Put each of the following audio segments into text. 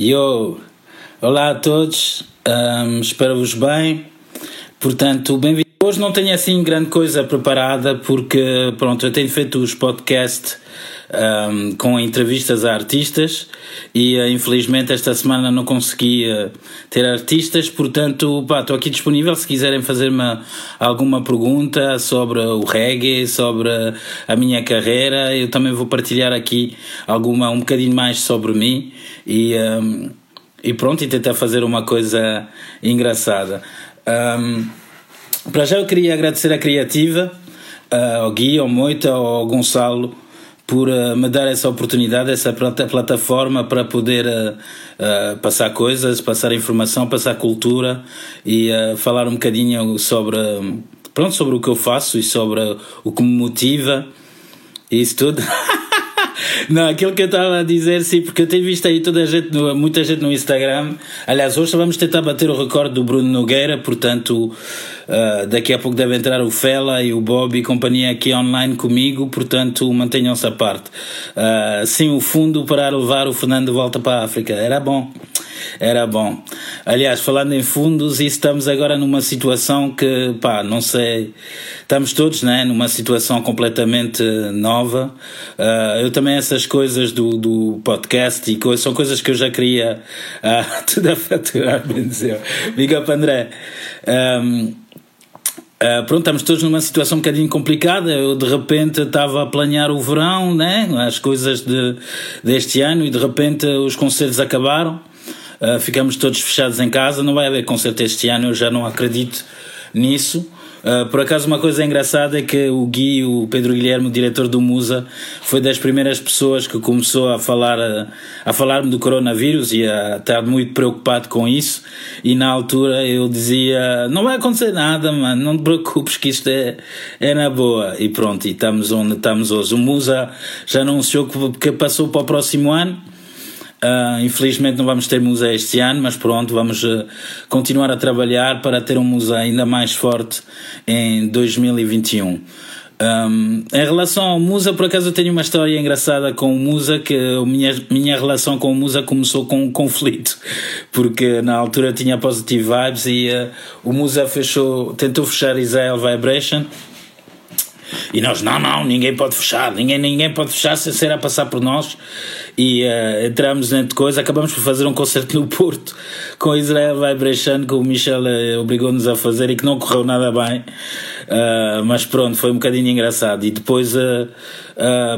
Yo, olá a todos, um, espero-vos bem. Portanto, bem-vindo. Hoje não tenho assim grande coisa preparada porque, pronto, eu tenho feito os podcasts um, com entrevistas a artistas e uh, infelizmente esta semana não consegui uh, ter artistas, portanto, estou aqui disponível se quiserem fazer-me alguma pergunta sobre o reggae, sobre a minha carreira. Eu também vou partilhar aqui alguma, um bocadinho mais sobre mim e. Um, e pronto, e tentar fazer uma coisa engraçada. Um, para já eu queria agradecer a Criativa, uh, ao Gui, ao Moita, ao Gonçalo, por uh, me dar essa oportunidade, essa plataforma para poder uh, passar coisas, passar informação, passar cultura e falar um bocadinho sobre, pronto, sobre o que eu faço e sobre o que me motiva e isso tudo. Não, aquilo que eu estava a dizer, sim, porque eu tenho visto aí toda a gente, muita gente no Instagram. Aliás, hoje vamos tentar bater o recorde do Bruno Nogueira, portanto, uh, daqui a pouco deve entrar o Fela e o Bob e companhia aqui online comigo, portanto, mantenham-se a parte. Uh, sim, o fundo para levar o Fernando de volta para a África. Era bom. Era bom. Aliás, falando em fundos, estamos agora numa situação que, pá, não sei, estamos todos, né, numa situação completamente nova. Uh, eu também, essas coisas do, do podcast e coisas, são coisas que eu já queria uh, tudo a faturar, bem dizer. Up, André. Um, Uh, pronto, estamos todos numa situação um bocadinho complicada. Eu de repente estava a planear o verão, né? as coisas de, deste ano, e de repente os concertos acabaram. Uh, ficamos todos fechados em casa. Não vai haver concerto este ano, eu já não acredito nisso. Uh, por acaso, uma coisa engraçada é que o Gui, o Pedro Guilherme, o diretor do Musa, foi das primeiras pessoas que começou a falar a falar-me do coronavírus e a estar muito preocupado com isso. E na altura eu dizia: Não vai acontecer nada, mano, não te preocupes, que isto é, é na boa. E pronto, e estamos onde estamos hoje. O Musa já anunciou que, que passou para o próximo ano. Uh, infelizmente não vamos ter museu este ano, mas pronto, vamos uh, continuar a trabalhar para ter um museu ainda mais forte em 2021. Um, em relação ao Musa, por acaso eu tenho uma história engraçada com o Musa, que a minha, minha relação com o Musa começou com um conflito, porque na altura tinha Positive Vibes e uh, o Musa fechou, tentou fechar Israel Vibration e nós, não, não, ninguém pode fechar, ninguém, ninguém pode fechar sem ser a passar por nós. E uh, entramos dentro de coisa, acabamos por fazer um concerto no Porto com Israel Vibration, que o Michel uh, obrigou-nos a fazer e que não correu nada bem. Uh, mas pronto, foi um bocadinho engraçado. E depois,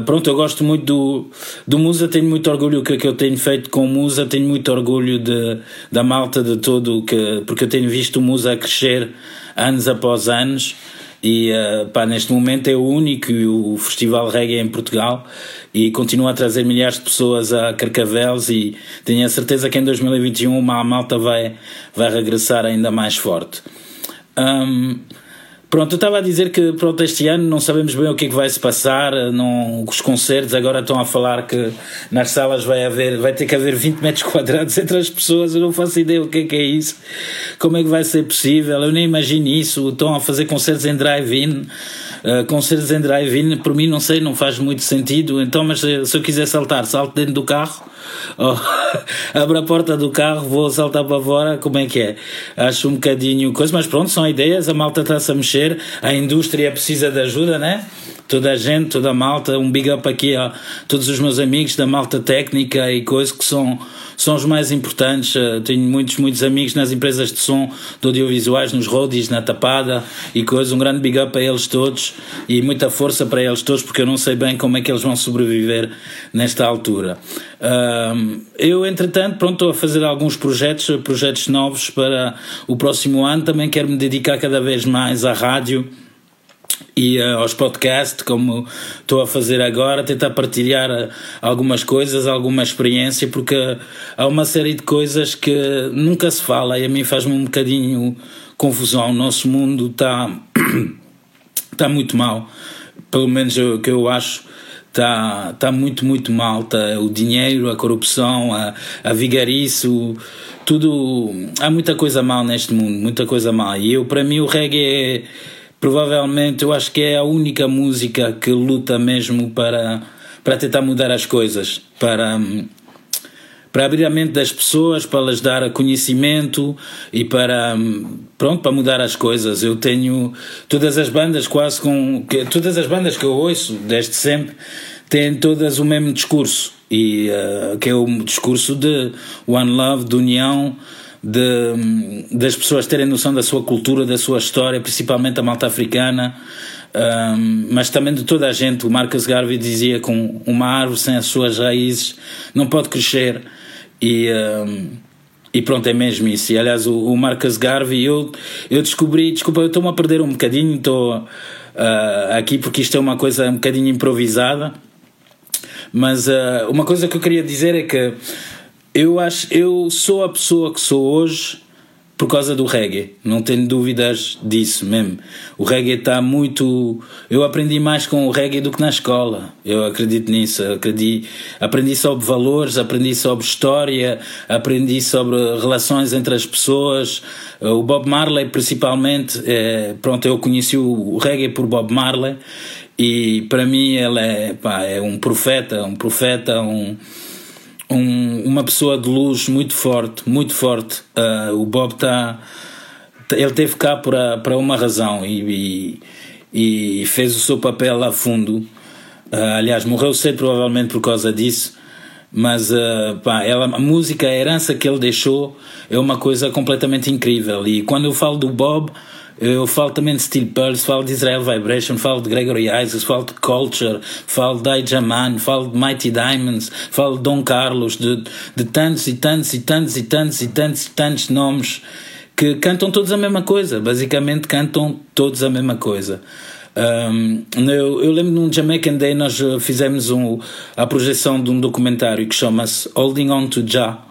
pronto, eu gosto muito do, do Musa, tenho muito orgulho que, que eu tenho feito com o Musa, tenho muito orgulho de, da malta de todo, que, porque eu tenho visto o Musa crescer anos após anos e uh, pá, neste momento é o único o festival reggae em Portugal e continua a trazer milhares de pessoas a Carcavelos e tenho a certeza que em 2021 uma malta vai, vai regressar ainda mais forte. Um, Pronto, eu estava a dizer que pronto, este ano não sabemos bem o que é que vai se passar, não, os concertos agora estão a falar que nas salas vai haver, vai ter que haver 20 metros quadrados entre as pessoas, eu não faço ideia o que é que é isso, como é que vai ser possível, eu nem imagino isso, estão a fazer concertos em drive-in, uh, concertos em drive-in, por mim não sei, não faz muito sentido, então mas se, se eu quiser saltar, salto dentro do carro, oh, abro a porta do carro, vou saltar para fora, como é que é? Acho um bocadinho coisa, mas pronto, são ideias, a malta está-se a mexer, a indústria precisa de ajuda, né? Toda a gente, toda a malta, um big up aqui a todos os meus amigos da malta técnica e coisas que são são os mais importantes. Eh, tenho muitos, muitos amigos nas empresas de som, de audiovisuais, nos roadies, na tapada e coisas. Um grande big up a eles todos e muita força para eles todos, porque eu não sei bem como é que eles vão sobreviver nesta altura. eu, entretanto, pronto, estou a fazer alguns projetos, projetos novos para o próximo ano. Também quero me dedicar cada vez mais à rádio e uh, aos podcasts, como estou a fazer agora, tentar partilhar uh, algumas coisas, alguma experiência, porque há uma série de coisas que nunca se fala e a mim faz-me um bocadinho confusão. O nosso mundo está tá muito mal, pelo menos o que eu acho. Está tá muito, muito mal. Tá, o dinheiro, a corrupção, a, a vigarice, tudo. Há muita coisa mal neste mundo, muita coisa mal. E eu, para mim, o reggae é provavelmente eu acho que é a única música que luta mesmo para, para tentar mudar as coisas, para, para abrir a mente das pessoas, para lhes dar conhecimento e para pronto para mudar as coisas. Eu tenho todas as bandas quase com todas as bandas que eu ouço desde sempre têm todas o mesmo discurso e uh, que é o discurso de one love, de união, de, das pessoas terem noção da sua cultura, da sua história, principalmente a malta africana. Um, mas também de toda a gente. O Marcus Garvey dizia que uma árvore sem as suas raízes não pode crescer. E, um, e pronto, é mesmo isso. E aliás, o, o Marcus Garvey, eu, eu descobri, desculpa, eu estou-me a perder um bocadinho, estou uh, aqui porque isto é uma coisa um bocadinho improvisada. Mas uh, uma coisa que eu queria dizer é que eu acho, eu sou a pessoa que sou hoje por causa do reggae, não tenho dúvidas disso mesmo. O reggae está muito. Eu aprendi mais com o reggae do que na escola, eu acredito nisso. Aprendi, aprendi sobre valores, aprendi sobre história, aprendi sobre relações entre as pessoas. O Bob Marley, principalmente, é, pronto, eu conheci o reggae por Bob Marley e para mim ele é, pá, é um profeta, um profeta, um um, uma pessoa de luz muito forte, muito forte. Uh, o Bob está. Ele teve cá para, para uma razão e, e, e, fez o seu papel a fundo. Uh, aliás, morreu cedo provavelmente por causa disso. Mas uh, pá, ela, a música, a herança que ele deixou é uma coisa completamente incrível. E quando eu falo do Bob, eu falo também de Steel Pulse, falo de Israel Vibration, falo de Gregory Isaacs, falo de Culture, falo de Aijaman, falo de Mighty Diamonds, falo de Dom Carlos, de, de tantos e tantos e tantos e tantos e tantos tantos nomes que cantam todos a mesma coisa, basicamente cantam todos a mesma coisa. Um, eu, eu, lembro num Jamaican Day nós fizemos um, a projeção de um documentário que chama-se Holding On to Jah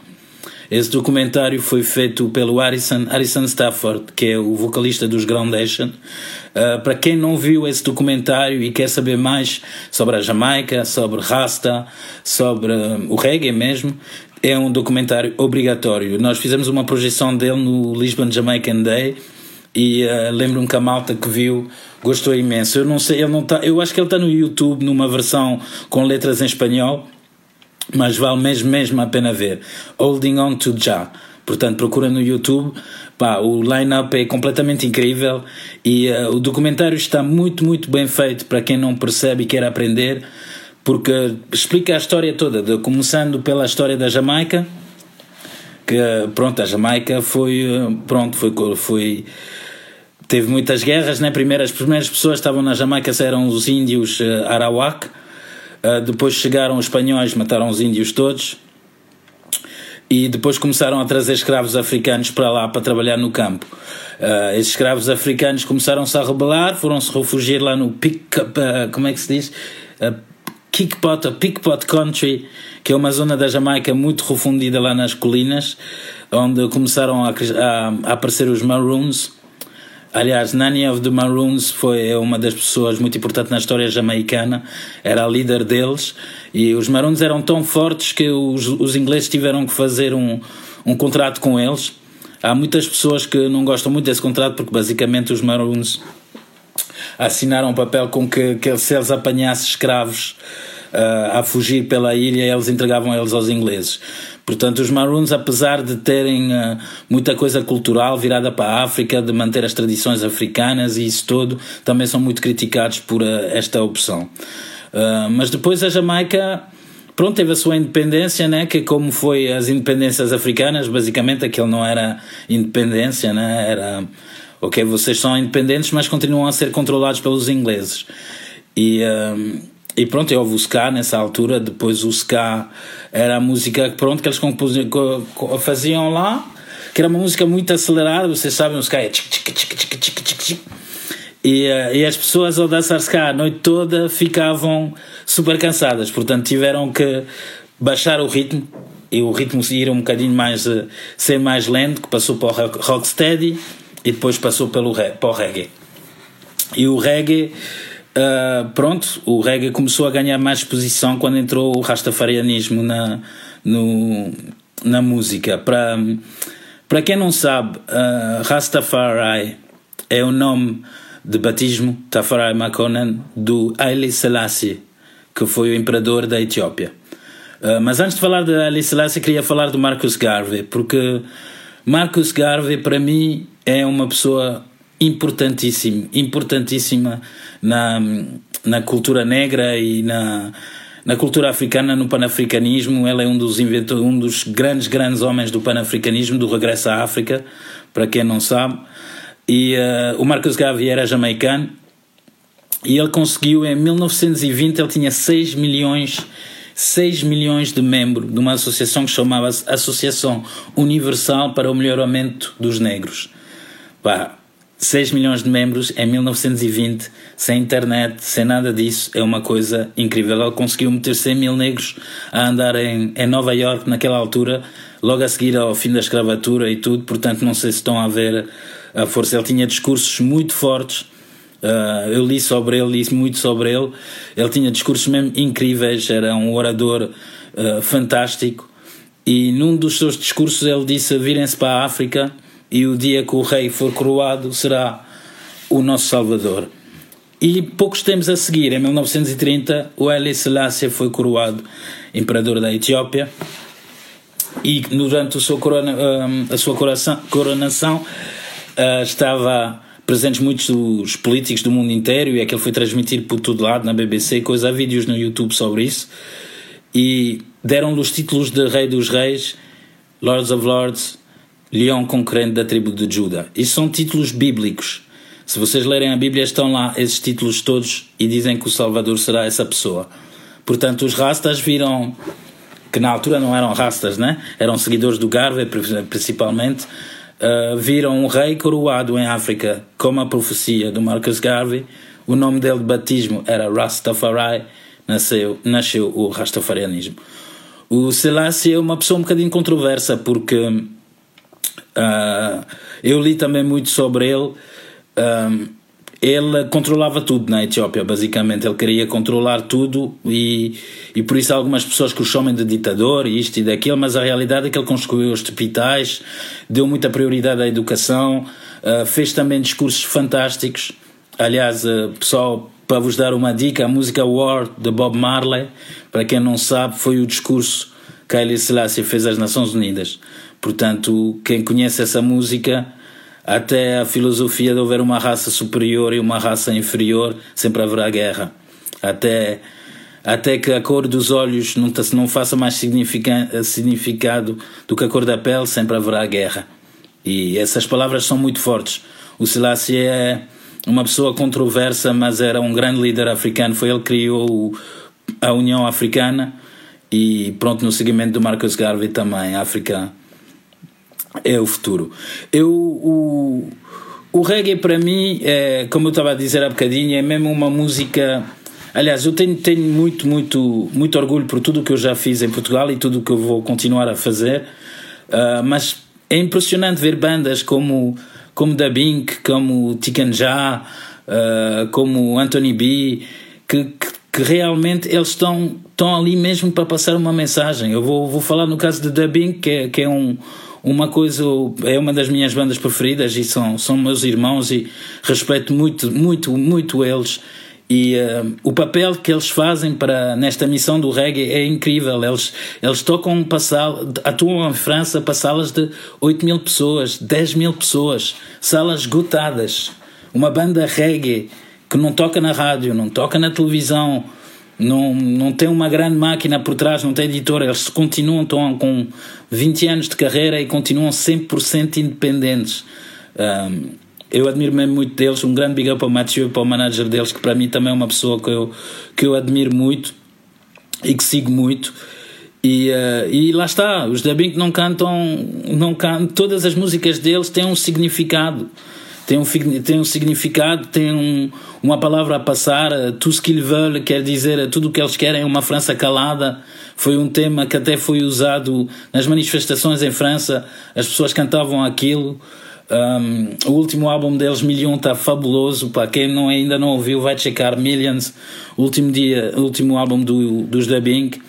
esse documentário foi feito pelo Harrison, Harrison Stafford, que é o vocalista dos Groundation. Uh, para quem não viu esse documentário e quer saber mais sobre a Jamaica, sobre Rasta, sobre uh, o reggae mesmo, é um documentário obrigatório. Nós fizemos uma projeção dele no Lisbon Jamaican Day e uh, lembro-me que a malta que viu gostou imenso. Eu não sei, ele não tá, eu acho que ele está no YouTube numa versão com letras em espanhol mas vale mesmo, mesmo a pena ver. Holding On to Ja. Portanto, procura no YouTube. Pá, o line-up é completamente incrível e uh, o documentário está muito, muito bem feito para quem não percebe e quer aprender, porque explica a história toda, de, começando pela história da Jamaica, que pronto, a Jamaica foi, eh, pronto, foi, foi teve muitas guerras, né? Primeiro, as primeiras pessoas que estavam na Jamaica eram os índios uh, Arawak, Uh, depois chegaram os espanhóis, mataram os índios todos. E depois começaram a trazer escravos africanos para lá para trabalhar no campo. Uh, esses escravos africanos começaram-se a rebelar, foram-se refugiar lá no pick, uh, como é que se diz? Uh, Kickpot, Pickpot Country, que é uma zona da Jamaica muito refundida lá nas colinas, onde começaram a, a, a aparecer os Maroons, Aliás, Nanny of the Maroons foi uma das pessoas muito importantes na história jamaicana, era a líder deles, e os Maroons eram tão fortes que os, os ingleses tiveram que fazer um, um contrato com eles. Há muitas pessoas que não gostam muito desse contrato porque basicamente os Maroons assinaram um papel com que, que se eles apanhassem escravos uh, a fugir pela ilha, eles entregavam eles aos ingleses. Portanto, os Maroons, apesar de terem uh, muita coisa cultural virada para a África, de manter as tradições africanas e isso todo, também são muito criticados por uh, esta opção. Uh, mas depois a Jamaica, pronto, teve a sua independência, né? Que como foi as independências africanas, basicamente aquilo não era independência, né? Era, ok, vocês são independentes, mas continuam a ser controlados pelos ingleses. E e pronto, houve o ska nessa altura, depois o ska era a música pronto, que eles faziam lá, que era uma música muito acelerada, vocês sabem, o ska é e, uh, e as pessoas ao dançar ska a noite toda ficavam super cansadas, portanto tiveram que baixar o ritmo e o ritmo ir um bocadinho mais, uh, ser mais lento, que passou para o rocksteady e depois passou pelo, para o reggae. E o reggae Uh, pronto, o reggae começou a ganhar mais exposição quando entrou o rastafarianismo na, no, na música. Para, para quem não sabe, uh, Rastafari é o nome de batismo, Tafari Makonnen, do Haile Selassie, que foi o imperador da Etiópia. Uh, mas antes de falar de Alice Selassie, queria falar do Marcus Garvey, porque Marcus Garvey, para mim, é uma pessoa importantíssima, importantíssima na, na cultura negra e na, na cultura africana, no panafricanismo. Ele é um dos inventores, um dos grandes, grandes homens do panafricanismo, do regresso à África, para quem não sabe. E uh, o Marcus Garvey era jamaicano e ele conseguiu em 1920, ele tinha 6 milhões 6 milhões de membros de uma associação que chamava-se Associação Universal para o Melhoramento dos Negros. Pá, 6 milhões de membros em 1920, sem internet, sem nada disso, é uma coisa incrível. Ele conseguiu meter 100 mil negros a andar em, em Nova York naquela altura, logo a seguir ao fim da escravatura e tudo, portanto não sei se estão a ver a força. Ele tinha discursos muito fortes Uh, eu li sobre ele, li muito sobre ele. Ele tinha discursos mesmo incríveis, era um orador uh, fantástico. E num dos seus discursos ele disse: Virem-se para a África e o dia que o rei for coroado será o nosso Salvador. E poucos tempos a seguir, em 1930, o Haile Selassie foi coroado imperador da Etiópia. E durante a sua, corona, a sua coronação, coronação estava presentes muitos dos políticos do mundo inteiro e aquele foi transmitido por todo lado na BBC coisa. Há vídeos no YouTube sobre isso. E deram-lhe os títulos de Rei dos Reis, Lords of Lords, Leão Concorrente da tribo de Judá. Isso são títulos bíblicos. Se vocês lerem a Bíblia, estão lá esses títulos todos e dizem que o Salvador será essa pessoa. Portanto, os rastas viram que na altura não eram rastas, né? Eram seguidores do Garvey, principalmente uh, viram um rei coroado em África, como a profecia do Marcus Garvey. O nome dele de batismo era Rastafari, nasceu, nasceu o Rastafarianismo. O Selassie é uma pessoa um bocadinho controversa, porque uh, eu li também muito sobre ele. Um, ele controlava tudo na Etiópia, basicamente. Ele queria controlar tudo e, e por isso algumas pessoas que o chamam de ditador e isto e daquilo, mas a realidade é que ele construiu hospitais, deu muita prioridade à educação, uh, fez também discursos fantásticos. Aliás, uh, pessoal, para vos dar uma dica, a música War de Bob Marley, para quem não sabe, foi o discurso que Haile Selassie fez às Nações Unidas. Portanto, quem conhece essa música até a filosofia de haver uma raça superior e uma raça inferior, sempre haverá guerra. Até, até que a cor dos olhos não, não faça mais significado do que a cor da pele, sempre haverá guerra. E essas palavras são muito fortes. O Selassie é uma pessoa controversa, mas era um grande líder africano. Foi ele que criou a União Africana e pronto, no seguimento do Marcus Garvey também, África é o futuro. Eu, o, o reggae para mim, é, como eu estava a dizer há bocadinho, é mesmo uma música. Aliás, eu tenho, tenho muito, muito, muito orgulho por tudo o que eu já fiz em Portugal e tudo o que eu vou continuar a fazer, uh, mas é impressionante ver bandas como, como Da Bink, como Tikan Já, uh, como Anthony B, que, que, que, realmente eles estão, estão ali mesmo para passar uma mensagem. Eu vou, vou falar no caso de Da Bink, que é, que é um uma coisa é uma das minhas bandas preferidas e são, são meus irmãos e respeito muito, muito, muito eles. E uh, o papel que eles fazem para nesta missão do reggae é incrível. Eles, eles tocam passar, atuam em França para salas de 8 mil pessoas, 10 mil pessoas, salas esgotadas. Uma banda reggae que não toca na rádio, não toca na televisão, não, não tem uma grande máquina por trás, não tem editora, eles continuam estão com 20 anos de carreira e continuam 100% independentes. Um, eu admiro mesmo muito deles, um grande big up ao Mathieu e para o manager deles, que para mim também é uma pessoa que eu, que eu admiro muito e que sigo muito. E, uh, e lá está, os da Bink não cantam, não cantam, todas as músicas deles têm um significado tem um, tem um significado, tem um, uma palavra a passar. Tout ce qu'ils veulent quer dizer tudo o que eles querem é uma França calada. Foi um tema que até foi usado nas manifestações em França, as pessoas cantavam aquilo. Um, o último álbum deles, Million, está fabuloso. Para quem não, ainda não ouviu, vai checar Millions, o último, dia, último álbum do, dos The Bink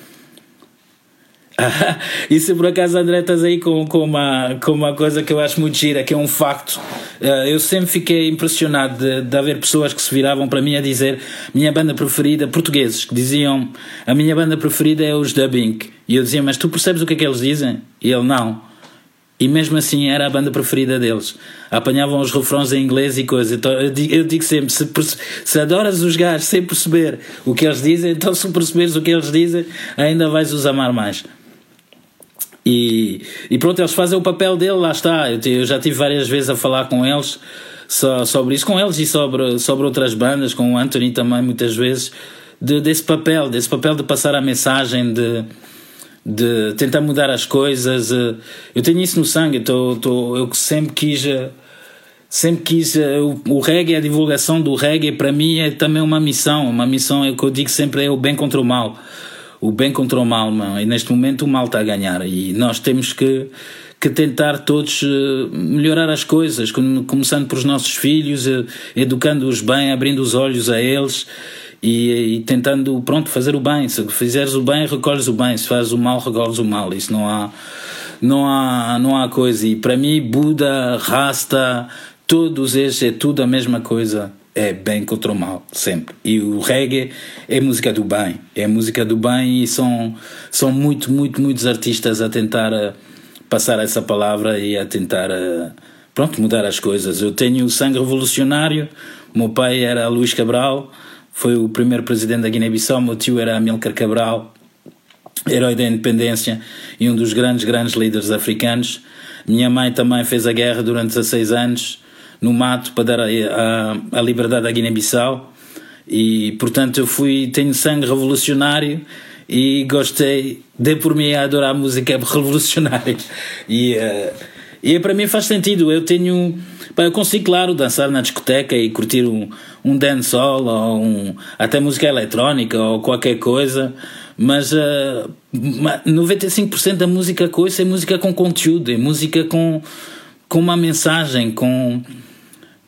e se por acaso André estás aí com, com, uma, com uma coisa que eu acho muito gira, que é um facto, uh, eu sempre fiquei impressionado de, de haver pessoas que se viravam para mim a dizer minha banda preferida, portugueses, que diziam a minha banda preferida é os Dubbing. E eu dizia, mas tu percebes o que é que eles dizem? E ele, não. E mesmo assim era a banda preferida deles. Apanhavam os refrões em inglês e coisa. Então eu digo, eu digo sempre: se, se, adoras os gajos sem perceber o que eles dizem, então se perceberes o que eles dizem, ainda vais os amar mais. E, e pronto, eles fazem o papel dele, lá está. Eu, eu já tive várias vezes a falar com eles só, sobre isso, com eles e sobre, sobre outras bandas, com o Anthony também, muitas vezes, de, desse papel, desse papel de passar a mensagem, de, de tentar mudar as coisas. Eh, eu tenho isso no sangue, eu, tô, tô, eu sempre quis. Eh, sempre quis. Eh, o reggae, a divulgação do reggae, para mim é também uma missão. Uma missão é o que eu digo sempre: é o bem contra o mal o bem contra o mal, mano. E neste momento o mal está a ganhar. E nós temos que, que tentar todos eh, melhorar as coisas, começando por os nossos filhos, eh, educando-os bem, abrindo os olhos a eles. E, e, tentando, pronto, fazer o bem. Se fizeres o bem, recolhes o bem. Se fazes o mal, recolhes o mal. Isso não há, não há, não há coisa. E para mim, Buda, Rasta, todos esses é tudo a mesma coisa é bem contra o mal, sempre. E o reggae é música do bem, é música do bem e são, são muito, muito, muitos artistas a tentar uh, passar essa palavra e a tentar, uh, pronto, mudar as coisas. Eu tenho sangue revolucionário, meu pai era Luís Cabral, foi o primeiro presidente da Guiné-Bissau, meu tio era Amílcar Cabral, herói da independência e um dos grandes, grandes líderes africanos. Minha mãe também fez a guerra durante 16 anos no mato para dar a, a, a liberdade à Guiné-Bissau. E portanto eu fui tenho sangue revolucionário e gostei de por mim a adorar a música revolucionária. E uh, e para mim faz sentido. Eu tenho pá, eu consigo claro dançar na discoteca e curtir um, um dancehall ou um, até música eletrónica ou qualquer coisa mas uh, eh, 95% da música coisa é música com conteúdo é música com com uma mensagem com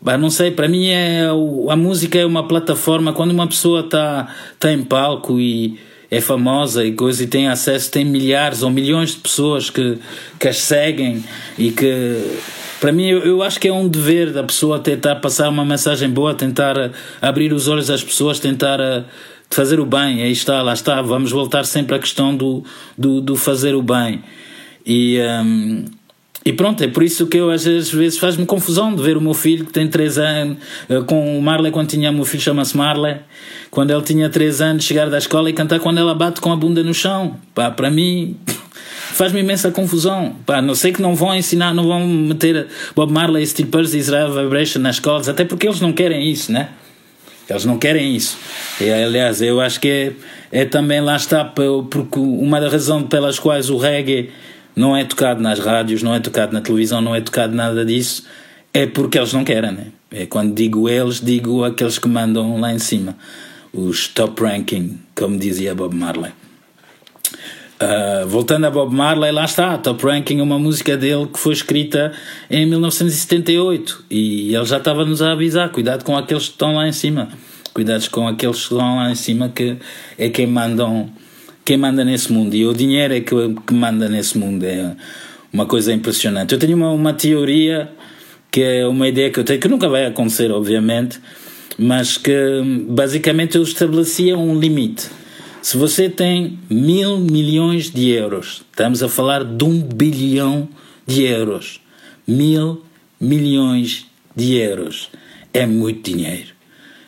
Bah, não sei, para mim é a música é uma plataforma quando uma pessoa está tá em palco e é famosa e coisa e tem acesso, tem milhares ou milhões de pessoas que, que as seguem e que para mim eu, eu acho que é um dever da pessoa tentar passar uma mensagem boa, tentar abrir os olhos às pessoas, tentar uh, fazer o bem. Aí está, lá está, vamos voltar sempre à questão do, do, do fazer o bem. E um, e pronto, é por isso que eu às vezes faz-me confusão de ver o meu filho que tem 3 anos, eh, com o Marley, quando tinha o meu filho chama-se Marley, quando ele tinha 3 anos, chegar da escola e cantar quando ela bate com a bunda no chão. Pá, para mim faz-me imensa confusão. Pá, não sei que não vão ensinar, não vão meter Bob Marley, Steve Percy, Israel Vibration nas escolas, até porque eles não querem isso, né? Eles não querem isso. E, aliás, eu acho que é, é também lá está, porque uma das razões pelas quais o reggae não é tocado nas rádios, não é tocado na televisão, não é tocado nada disso, é porque eles não querem, né? É quando digo eles, digo aqueles que mandam lá em cima, os top ranking, como dizia Bob Marley. Uh, voltando a Bob Marley, lá está, Top Ranking é uma música dele que foi escrita em 1978 e ele já estava-nos a avisar: cuidado com aqueles que estão lá em cima, cuidado com aqueles que estão lá em cima, que é quem mandam quem manda nesse mundo. E o dinheiro é que, que manda nesse mundo. É uma coisa impressionante. Eu tenho uma, uma teoria que é uma ideia que eu tenho, que nunca vai acontecer, obviamente, mas que basicamente eu estabelecia um limite. Se você tem mil milhões de euros, estamos a falar de um bilhão de euros. Mil milhões de euros. É muito dinheiro.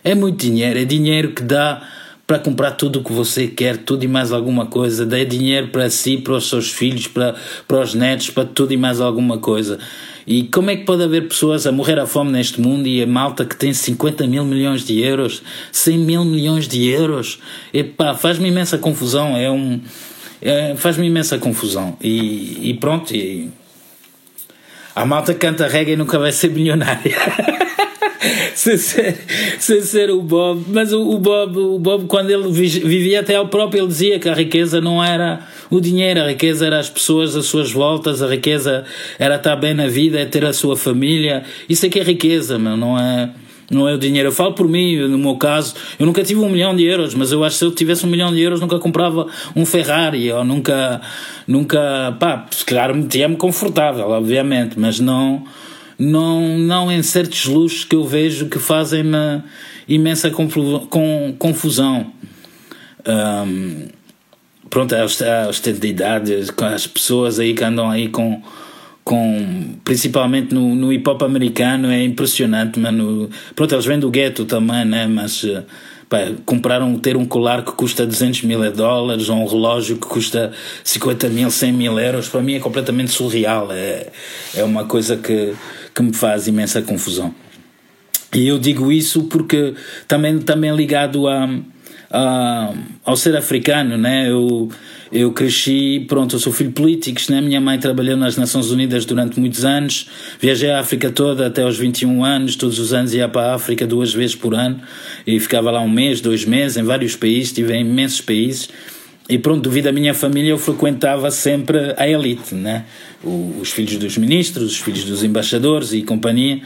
É muito dinheiro. É dinheiro que dá para comprar tudo o que você quer, tudo e mais alguma coisa, dê dinheiro para si, para os seus filhos, para, para os netos, para tudo e mais alguma coisa. E como é que pode haver pessoas a morrer à fome neste mundo e a malta que tem 50 mil milhões de euros, 100 mil milhões de euros? Epá, faz-me imensa confusão, é um... É, faz-me imensa confusão. E, e pronto, e... a malta canta reggae e nunca vai ser milionária. sem, ser, sem ser o Bob. Mas o, o, Bob, o Bob, quando ele vivia até ao próprio, ele dizia que a riqueza não era o dinheiro, a riqueza era as pessoas às suas voltas, a riqueza era estar bem na vida, é ter a sua família. Isso é que é riqueza, meu, não é. não é o dinheiro. Eu falo por mim, no meu caso, eu nunca tive um milhão de euros, mas eu acho que se eu tivesse um milhão de euros nunca comprava um Ferrari, ou nunca, nunca, pá, se calhar metia-me confortável, obviamente, mas não, não, não em certos luxos que eu vejo que fazem-me imensa confusão. Um, pronto, a austeridade, as pessoas aí que andam aí com com principalmente no, no hip hop americano é impressionante, mano. Pronto, eles vêm do gueto também, né? Mas compraram ter um colar que custa 200 mil dólares ou um relógio que custa 50 mil, 100 mil euros, para mim é completamente surreal. É, é uma coisa que, que me faz imensa confusão. E eu digo isso porque também, também ligado a, a, ao ser africano, né? Eu eu cresci, pronto, eu sou filho de políticos, né? Minha mãe trabalhou nas Nações Unidas durante muitos anos, viajei a África toda até aos 21 anos, todos os anos ia para a África duas vezes por ano e ficava lá um mês, dois meses, em vários países, estive em imensos países. E pronto, devido à minha família, eu frequentava sempre a elite, né? os filhos dos ministros, os filhos dos embaixadores e companhia.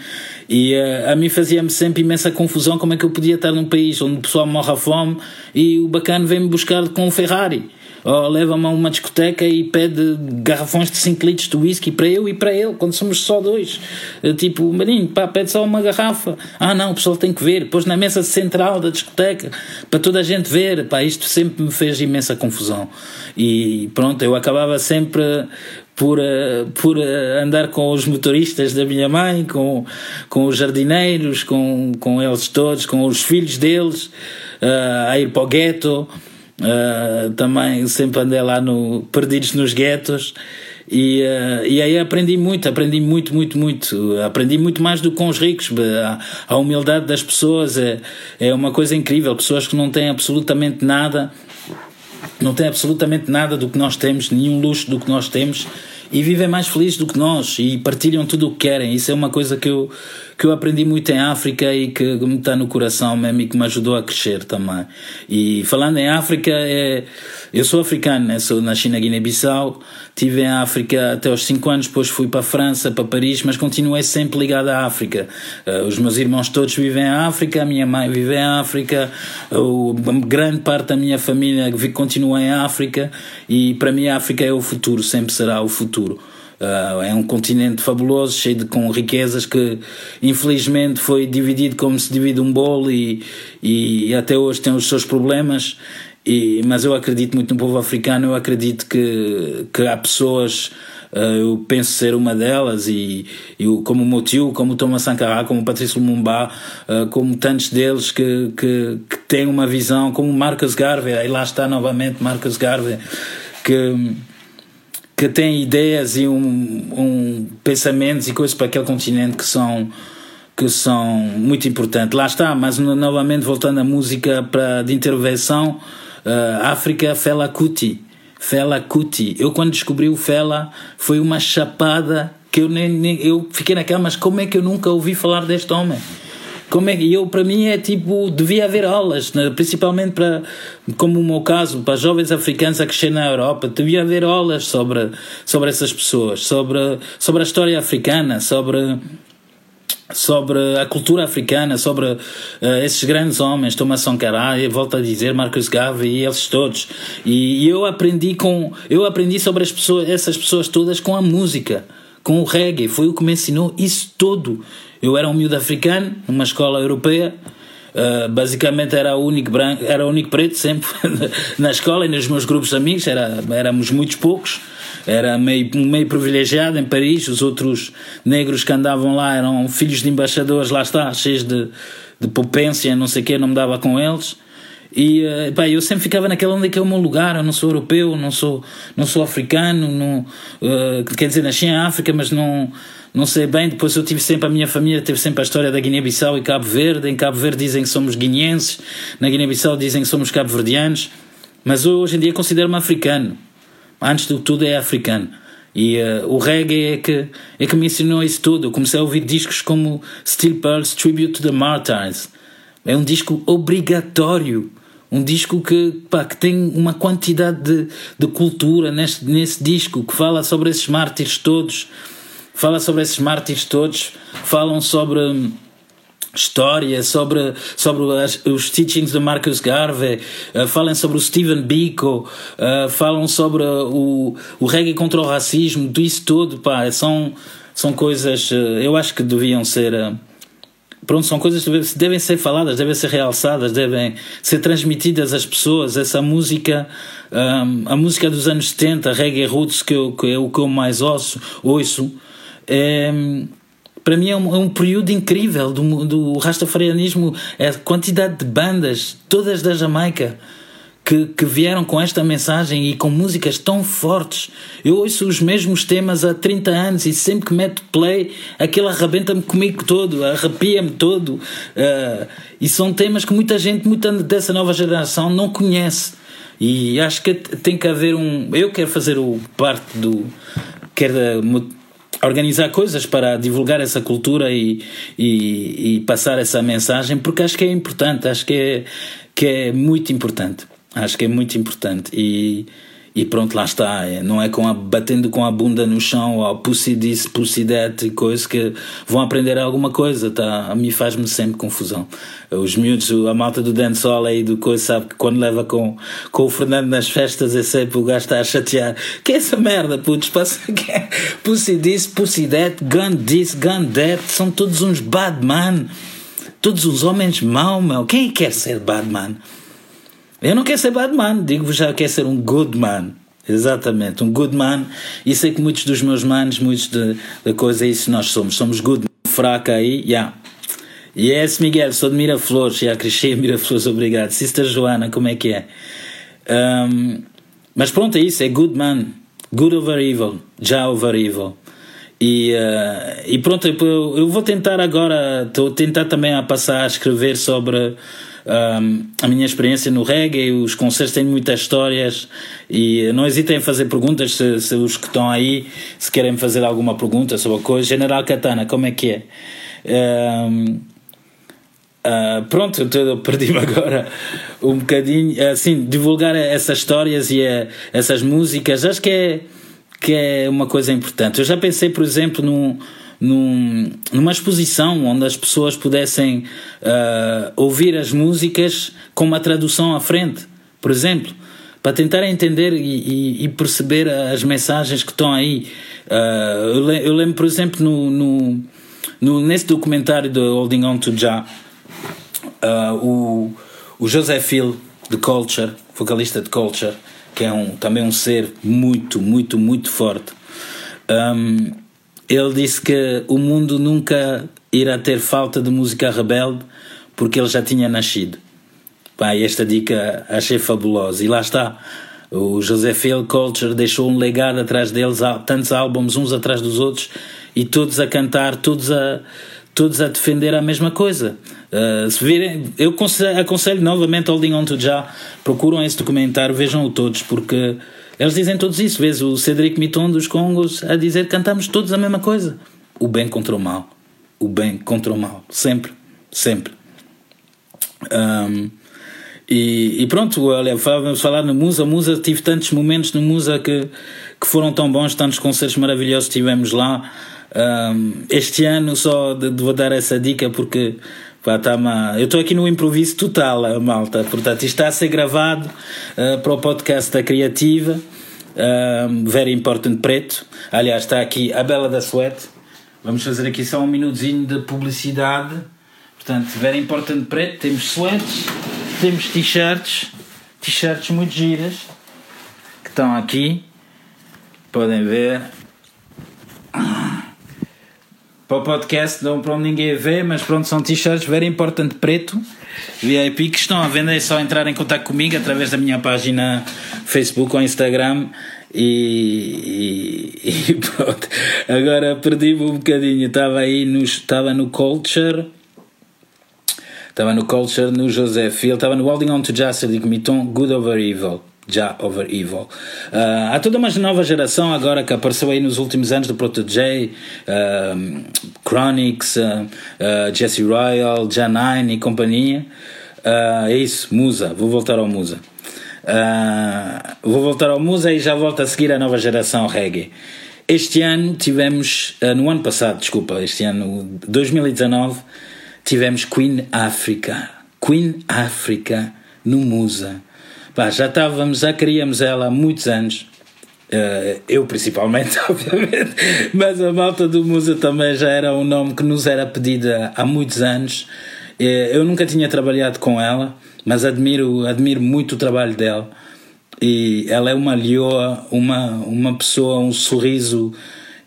E uh, a mim fazia-me sempre imensa confusão como é que eu podia estar num país onde o pessoal morre à fome e o bacana vem-me buscar com um Ferrari ou leva-me a uma discoteca e pede garrafões de 5 litros de whisky para eu e para ele, quando somos só dois. Tipo, maninho, pá, pede só uma garrafa. Ah, não, o pessoal tem que ver. Pôs na mesa central da discoteca para toda a gente ver. Pá, isto sempre me fez imensa confusão. E pronto, eu acabava sempre por, eh, por eh, andar com os motoristas da minha mãe, com, com os jardineiros, com, com eles todos, com os filhos deles, uh, a ir para o gueto. Uh, também sempre andei lá no, perdidos nos guetos e, e aí aprendi muito, aprendi muito, muito, muito. Aprendi muito mais do que com os ricos. A, a humildade das pessoas é, é uma coisa incrível. Pessoas que não têm absolutamente nada, não têm absolutamente nada do que nós temos, nenhum luxo do que nós temos e vivem mais felizes do que nós e partilham tudo o que querem. Isso é uma coisa que eu, que eu aprendi muito em África e que me está no coração mesmo e que me ajudou a crescer também. E falando em África, é, eu sou africano, né? sou nasci na Guiné-Bissau, estive em África até aos 5 anos, depois fui para a França, para Paris, mas continuei sempre ligado à África. Uh, os meus irmãos todos vivem em África, a minha mãe vive em África, uh, grande parte da minha família continua em África e para mim a África é o futuro, sempre será o futuro. Uh, é um continente fabuloso, cheio de com riquezas que infelizmente foi dividido como se divide um bolo e, e até hoje tem os seus problemas. E, mas eu acredito muito no povo africano, eu acredito que, que há pessoas, uh, eu penso ser uma delas, e eu, como o meu tio, como o Thomas Sankara, como o Patrício Lumumba, uh, como tantos deles que, que, que têm uma visão, como Marcus Garvey, aí lá está novamente Marcus Garvey, que que tem ideias e um, um pensamentos e coisas para aquele continente que são que são muito importantes. Lá está, mas novamente voltando à música para de intervenção, uh, África Fela Kuti. Fela Kuti. Eu quando descobri o Fela foi uma chapada que eu nem, nem eu fiquei naquela, mas como é que eu nunca ouvi falar deste homem? Como é que eu para mim é tipo devia haver aulas, né? principalmente para como o meu caso para jovens africanos a crescer na Europa, devia haver aulas sobre sobre essas pessoas, sobre sobre a história africana, sobre sobre a cultura africana, sobre uh, esses grandes homens, Thomas Sankara, volto a dizer, Marcus Garvey e eles todos. E, e eu aprendi com eu aprendi sobre as pessoas, essas pessoas todas com a música, com o reggae, foi o que me ensinou isso tudo. Eu era um miúdo africano, numa escola europeia, Uh, basicamente era o único branco, era o único preto sempre na escola e nos meus grupos de amigos, era, éramos muitos poucos, era meio, meio privilegiado em Paris, os outros negros que andavam lá eram filhos de embaixadores, lá está, cheios de, de popência, não sei o que, não me dava com eles. E uh, pá, eu sempre ficava naquela onde é que é o meu lugar. Eu não sou europeu, não sou, não sou africano, não, uh, quer dizer, nasci em África, mas não, não sei bem, depois eu tive sempre, a minha família teve sempre a história da Guiné-Bissau e Cabo Verde. Em Cabo Verde dizem que somos guineenses, na Guiné-Bissau dizem que somos cabo-verdianos, mas hoje em dia considero-me africano. Antes de tudo é africano. E uh, o reggae é que, é que me ensinou isso tudo. Eu comecei a ouvir discos como Steel Pulse Tribute to the Martyrs. É um disco obrigatório. Um disco que, pá, que tem uma quantidade de, de cultura neste, nesse disco, que fala sobre esses mártires todos fala sobre esses mártires todos, falam sobre história, sobre, sobre as, os teachings de Marcus Garvey, uh, falam sobre o Stephen Biko, uh, falam sobre o, o reggae contra o racismo, isso tudo, pá, são, são coisas, uh, eu acho que deviam ser. Pronto, são coisas que devem ser faladas, devem ser realçadas, devem ser transmitidas às pessoas. Essa música, um, a música dos anos 70, reggae roots, que, eu, que é o que eu mais ouço, ouço é, para mim é um, é um, período incrível do, do rastafarianismo, é a quantidade de bandas, todas da Jamaica, que, que vieram com esta mensagem e com músicas tão fortes. Eu ouço os mesmos temas há 30 anos e sempre que meto play, aquilo arrebenta-me comigo todo, arrepia-me todo. Uh, e são temas que muita gente, muita dessa nova geração não conhece. E acho que tem que haver um. Eu quero fazer o parte do. Quero organizar coisas para divulgar essa cultura e, e, e, passar essa mensagem, porque acho que é importante, acho que é, que é muito importante. Acho que é muito importante. E, e pronto, lá está. É, não é com a, batendo com a bunda no chão ou pussy this, pussy that e coisas que vão aprender alguma coisa. Tá? A mim faz-me sempre confusão. Os miúdos, a malta do dancehall aí do coisa, sabe que quando leva com, com o Fernando nas festas é sempre o gajo está a chatear. Que é essa merda, putz? Passa, é? pussy this, pussy that, gun this, gun that. São todos uns bad man. Todos os homens mau, meu. Quem quer ser bad man? Eu não quero ser bad man, digo já quero ser um good man. Exatamente, um good man. E sei que muitos dos meus manos, muitos da coisa, é isso nós somos. Somos good. Fraca aí, yeah. Yes, Miguel, sou de Miraflores, já cresci em Miraflores, obrigado. Sister Joana, como é que é? Um, mas pronto, é isso, é good man. Good over evil, já over evil. E, uh, e pronto, eu, eu vou tentar agora, estou a tentar também a passar a escrever sobre um, a minha experiência no reggae, os concertos têm muitas histórias e não hesitem em fazer perguntas se, se os que estão aí, se querem fazer alguma pergunta sobre a coisa. General Katana, como é que é? Um, uh, ah, pronto, eu perdi-me agora um bocadinho. Assim, divulgar essas histórias e uh, essas músicas, acho que é, que é uma coisa importante. Eu já pensei, por exemplo, num num, numa exposição onde as pessoas pudessem uh, ouvir as músicas com uma tradução à frente, por exemplo, para tentar entender e, e, e perceber as mensagens que estão aí. Uh, eu, le eu, lembro, por exemplo, no, no, no, nesse documentário de Holding On to Ja, uh, o, o José Phil de Culture, vocalista de Culture, que é um, também um ser muito, muito, muito forte. Um, ele disse que o mundo nunca irá ter falta de música rebelde porque ele já tinha nascido. Pá, esta dica achei fabulosa. E lá está. O José Phil Culture deixou um legado atrás deles, tantos álbuns uns atrás dos outros, e todos a cantar, todos a, todos a defender a mesma coisa. Uh, se virem, eu aconselho, aconselho novamente Holding On To Já, procuram esse documentário, vejam-o todos, porque eles dizem todos isso. Vês o Cedric Miton dos Congos a dizer cantamos todos a mesma coisa. O bem contra o mal. O bem contra o mal. Sempre. Sempre. Um, e, e, pronto, olha, vamos falar no Musa. Musa, tive tantos momentos no Musa que, que foram tão bons, tantos concertos maravilhosos tivemos lá. Um, este ano só vou dar essa dica porque Pá, tá uma... Eu estou aqui no improviso total, malta. Portanto, isto está a ser gravado uh, para o podcast da Criativa. Uh, very Important Preto. Aliás, está aqui a Bela da Sweat. Vamos fazer aqui só um minutozinho de publicidade. Portanto, Very Important Preto. Temos sweats, temos t-shirts, t-shirts muito giras que estão aqui. Podem ver para o podcast, não para onde ninguém vê, mas pronto, são t-shirts very important preto, VIP, que estão à venda, é só entrar em contato comigo através da minha página Facebook ou Instagram e, e, e pronto. Agora perdi-me um bocadinho, estava aí no, estava no Culture, estava no Culture, no José Field, estava no Holding On To Justice de Comiton, Good Over Evil já over evil. Uh, há toda uma nova geração agora que apareceu aí nos últimos anos do Proto J, uh, Chronix, uh, Jesse Royal, Janine e companhia. é isso, Musa, vou voltar ao Musa. vou voltar ao Musa e já volto a seguir a nova geração reggae. Este ano tivemos, no ano passado, desculpa, este ano 2019, tivemos Queen Africa. Queen Africa no Musa. Pá, já estávamos, já queríamos ela há muitos anos. Uh, eu principalmente, obviamente, mas a malta do Musa também já era um nome que nos era pedido há muitos anos. Uh, eu nunca tinha trabalhado com ela, mas admiro, admiro muito o trabalho dela. E ela é uma leoa, uma, uma pessoa, um sorriso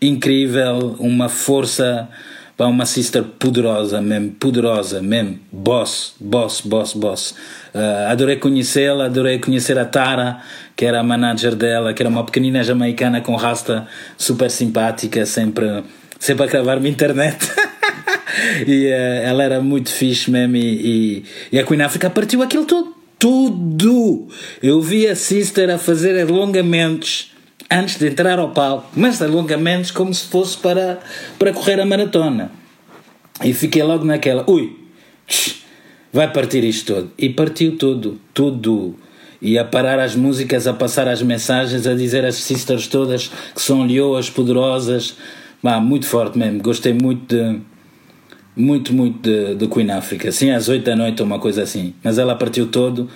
incrível, uma força Pá, uma sister poderosa mesmo, poderosa mesmo, boss, boss, boss, boss. Uh, adorei conhecê-la, adorei conhecer a Tara, que era a manager dela, que era uma pequenina jamaicana com rasta super simpática, sempre, sempre a gravar-me internet. e uh, ela era muito fixe mesmo. E, e, e a Queen Africa partiu aquilo tudo. Tudo! Eu vi a sister a fazer alongamentos antes de entrar ao palco, mas alongamentos como se fosse para, para correr a maratona. E fiquei logo naquela, ui, vai partir isto todo. E partiu tudo, tudo. E a parar as músicas, a passar as mensagens, a dizer as sisters todas que são leoas poderosas. Bah, muito forte mesmo. Gostei muito de. Muito, muito de, de Queen Africa. Assim, às 8 da noite uma coisa assim. Mas ela partiu todo.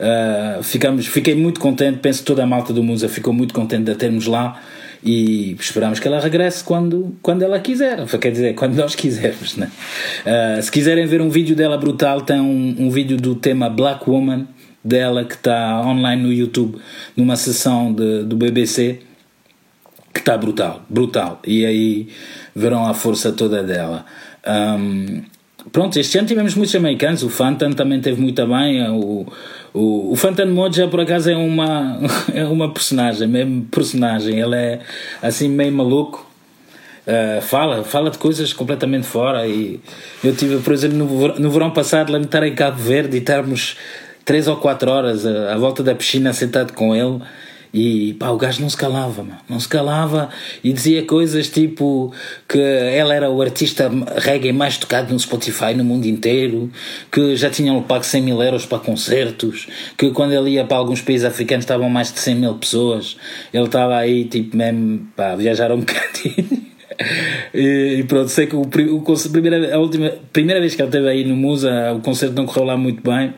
Uh, ficamos, fiquei muito contente, penso que toda a malta do Musa ficou muito contente de a termos lá e esperamos que ela regresse quando, quando ela quiser, quer dizer, quando nós quisermos. Né? Uh, se quiserem ver um vídeo dela brutal, tem um, um vídeo do tema Black Woman dela que está online no YouTube, numa sessão de, do BBC que está brutal, brutal. E aí verão a força toda dela. Um, pronto, este ano tivemos muitos americanos, o Fantan também teve muito bem, o, o, o Fantan Moja por acaso é uma, é uma personagem, mesmo personagem, ele é assim meio maluco, uh, fala, fala de coisas completamente fora e eu tive, por exemplo, no, no verão passado, lembro de estar em Cabo Verde e estarmos 3 ou 4 horas à, à volta da piscina sentado com ele e pá, o gajo não se calava, mano. não se calava e dizia coisas tipo que ele era o artista reggae mais tocado no Spotify no mundo inteiro, que já tinham pago 100 mil euros para concertos, que quando ele ia para alguns países africanos estavam mais de 100 mil pessoas. Ele estava aí, tipo, mesmo, pá, viajar um bocadinho. E, e, pronto, sei que o, o, a, a última, primeira vez que ele esteve aí no Musa, o concerto não correu lá muito bem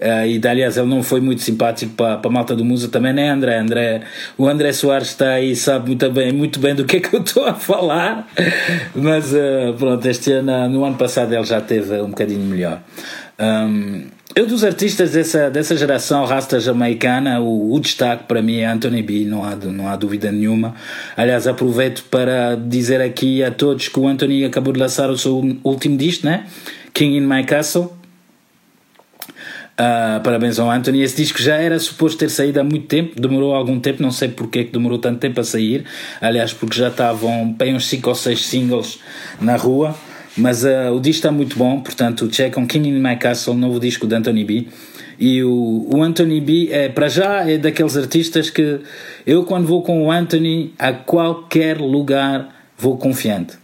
Uh, e aliás, ele não foi muito simpático para, para a malta do Musa, também nem André. André. O André Soares está aí sabe muito bem, muito bem do que é que eu estou a falar, mas uh, pronto, este ano, no ano passado ele já teve um bocadinho melhor. Um, eu dos artistas dessa, dessa geração rasta jamaicana, o, o, destaque para mim é Anthony B, não há, não há dúvida nenhuma. Aliás, aproveito para dizer aqui a todos que o Anthony acabou de lançar o seu último disco, né? King in My Castle Uh, parabéns ao Anthony. Esse disco já era suposto ter saído há muito tempo, demorou algum tempo, não sei porque é que demorou tanto tempo a sair. Aliás, porque já estavam bem uns 5 ou 6 singles na rua. Mas uh, o disco está muito bom, portanto, checkam King in My Castle, novo disco de Anthony B. E o, o Anthony B, é, para já, é daqueles artistas que eu, quando vou com o Anthony, a qualquer lugar, vou confiante.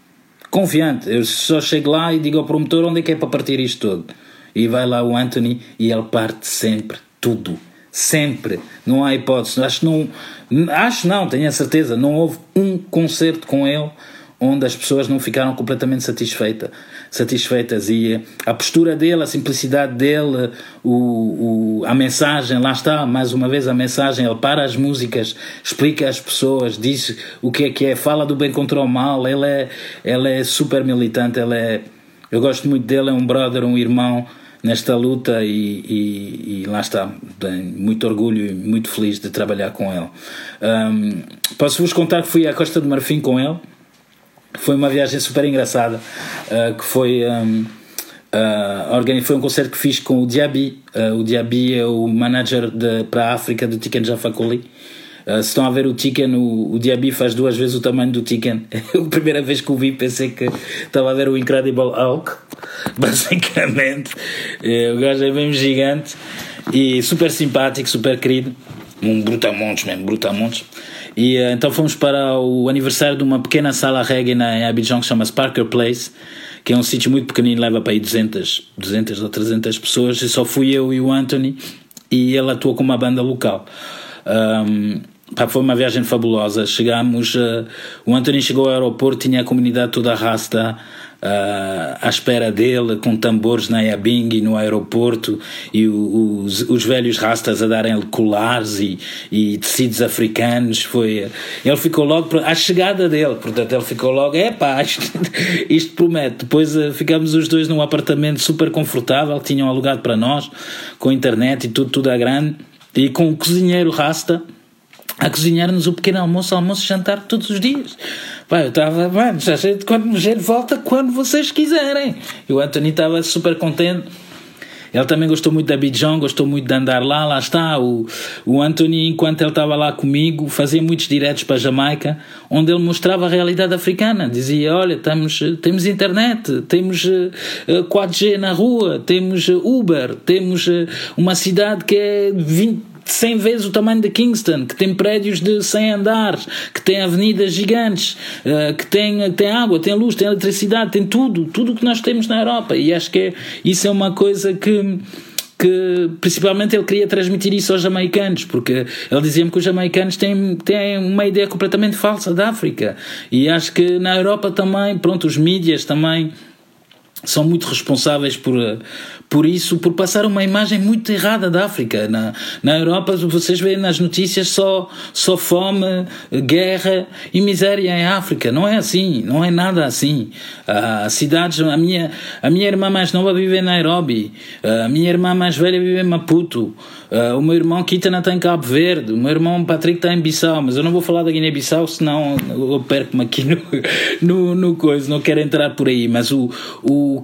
Confiante. Eu só chego lá e digo ao promotor onde é que é para partir isto todo e vai lá o Anthony e ele parte sempre tudo. Sempre. Não há hipótese. Acho não. Acho não, tenho a certeza. Não houve um concerto com ele onde as pessoas não ficaram completamente satisfeita, satisfeitas e a postura dele, a simplicidade dele, o, o, a mensagem, lá está, mais uma vez a mensagem, ele para as músicas, explica às pessoas, diz o que é que é, fala do bem contra o mal, ele é, ele é super militante, ele é, eu gosto muito dele, é um brother, um irmão, nesta luta e, e, e, lá está, tenho muito orgulho e muito feliz de trabalhar com ele. Um, Posso-vos contar que fui à Costa do Marfim com ele, foi uma viagem super engraçada, uh, que foi... Um, uh, foi um concerto que fiz com o Diaby. Uh, o Diaby é o manager para a África do Tiken Jafakoli. Uh, se estão a ver o Tiken, o, o Diaby faz duas vezes o tamanho do Tiken. a primeira vez que o vi pensei que estava a ver o Incredible Hulk. basicamente. É, o gajo é mesmo gigante e super simpático, super querido. Um brutamontes mesmo, brutamontes. E uh, então fomos para o aniversário de uma pequena sala reggae na, em Abidjan que chama-se Parker Place, que é um sítio muito pequenino, leva para aí 200, 200 ou 300 pessoas. E só fui eu e o Anthony e ele atuou com uma banda local. Um, Pá, foi uma viagem fabulosa. Chegámos, uh, o António chegou ao aeroporto, tinha a comunidade toda rasta uh, à espera dele, com tambores na Yabing no aeroporto, e os, os velhos rastas a darem-lhe colares e, e, tecidos africanos. Foi, ele ficou logo, à chegada dele, portanto, ele ficou logo, é pá, isto, isto promete. Depois uh, ficámos os dois num apartamento super confortável, tinham alugado para nós, com internet e tudo, tudo à grande, e com um cozinheiro rasta a cozinhar-nos o pequeno almoço, almoço jantar todos os dias. Pá, eu estava, mano, já sei de quando gente volta quando vocês quiserem. E o Anthony estava super contente. Ele também gostou muito da Abidjan, gostou muito de andar lá, lá está. O, o Anthony, enquanto ele estava lá comigo, fazia muitos diretos para a Jamaica, onde ele mostrava a realidade africana. Dizia: Olha, estamos, temos internet, temos uh, eh, 4G eh, na rua, temos Uber, temos uh, uma cidade que é 20 100 vezes o tamanho de Kingston, que tem prédios de 100 andares, que tem avenidas gigantes, uh, que tem, tem água, tem luz, tem eletricidade, tem tudo, tudo o que nós temos na Europa. E acho que é, isso é uma coisa que que principalmente ele queria transmitir isso aos jamaicanos, porque ele dizia-me que os jamaicanos têm, têm uma ideia completamente falsa da África. E acho que na Europa também, pronto, os mídias também são muito responsáveis por, por isso, por passar uma imagem muito errada da África. Na, na Europa, vocês veem nas notícias só, só fome, guerra e miséria em África. Não é assim, não é nada assim. As cidades, a minha, a minha irmã mais nova vive em Nairobi, a minha irmã mais velha vive em Maputo. Uh, o meu irmão Kitana está em Cabo Verde, o meu irmão Patrick está em Bissau, mas eu não vou falar da Guiné-Bissau, senão eu perco-me aqui no, no, no, coisa, não quero entrar por aí. Mas o, o,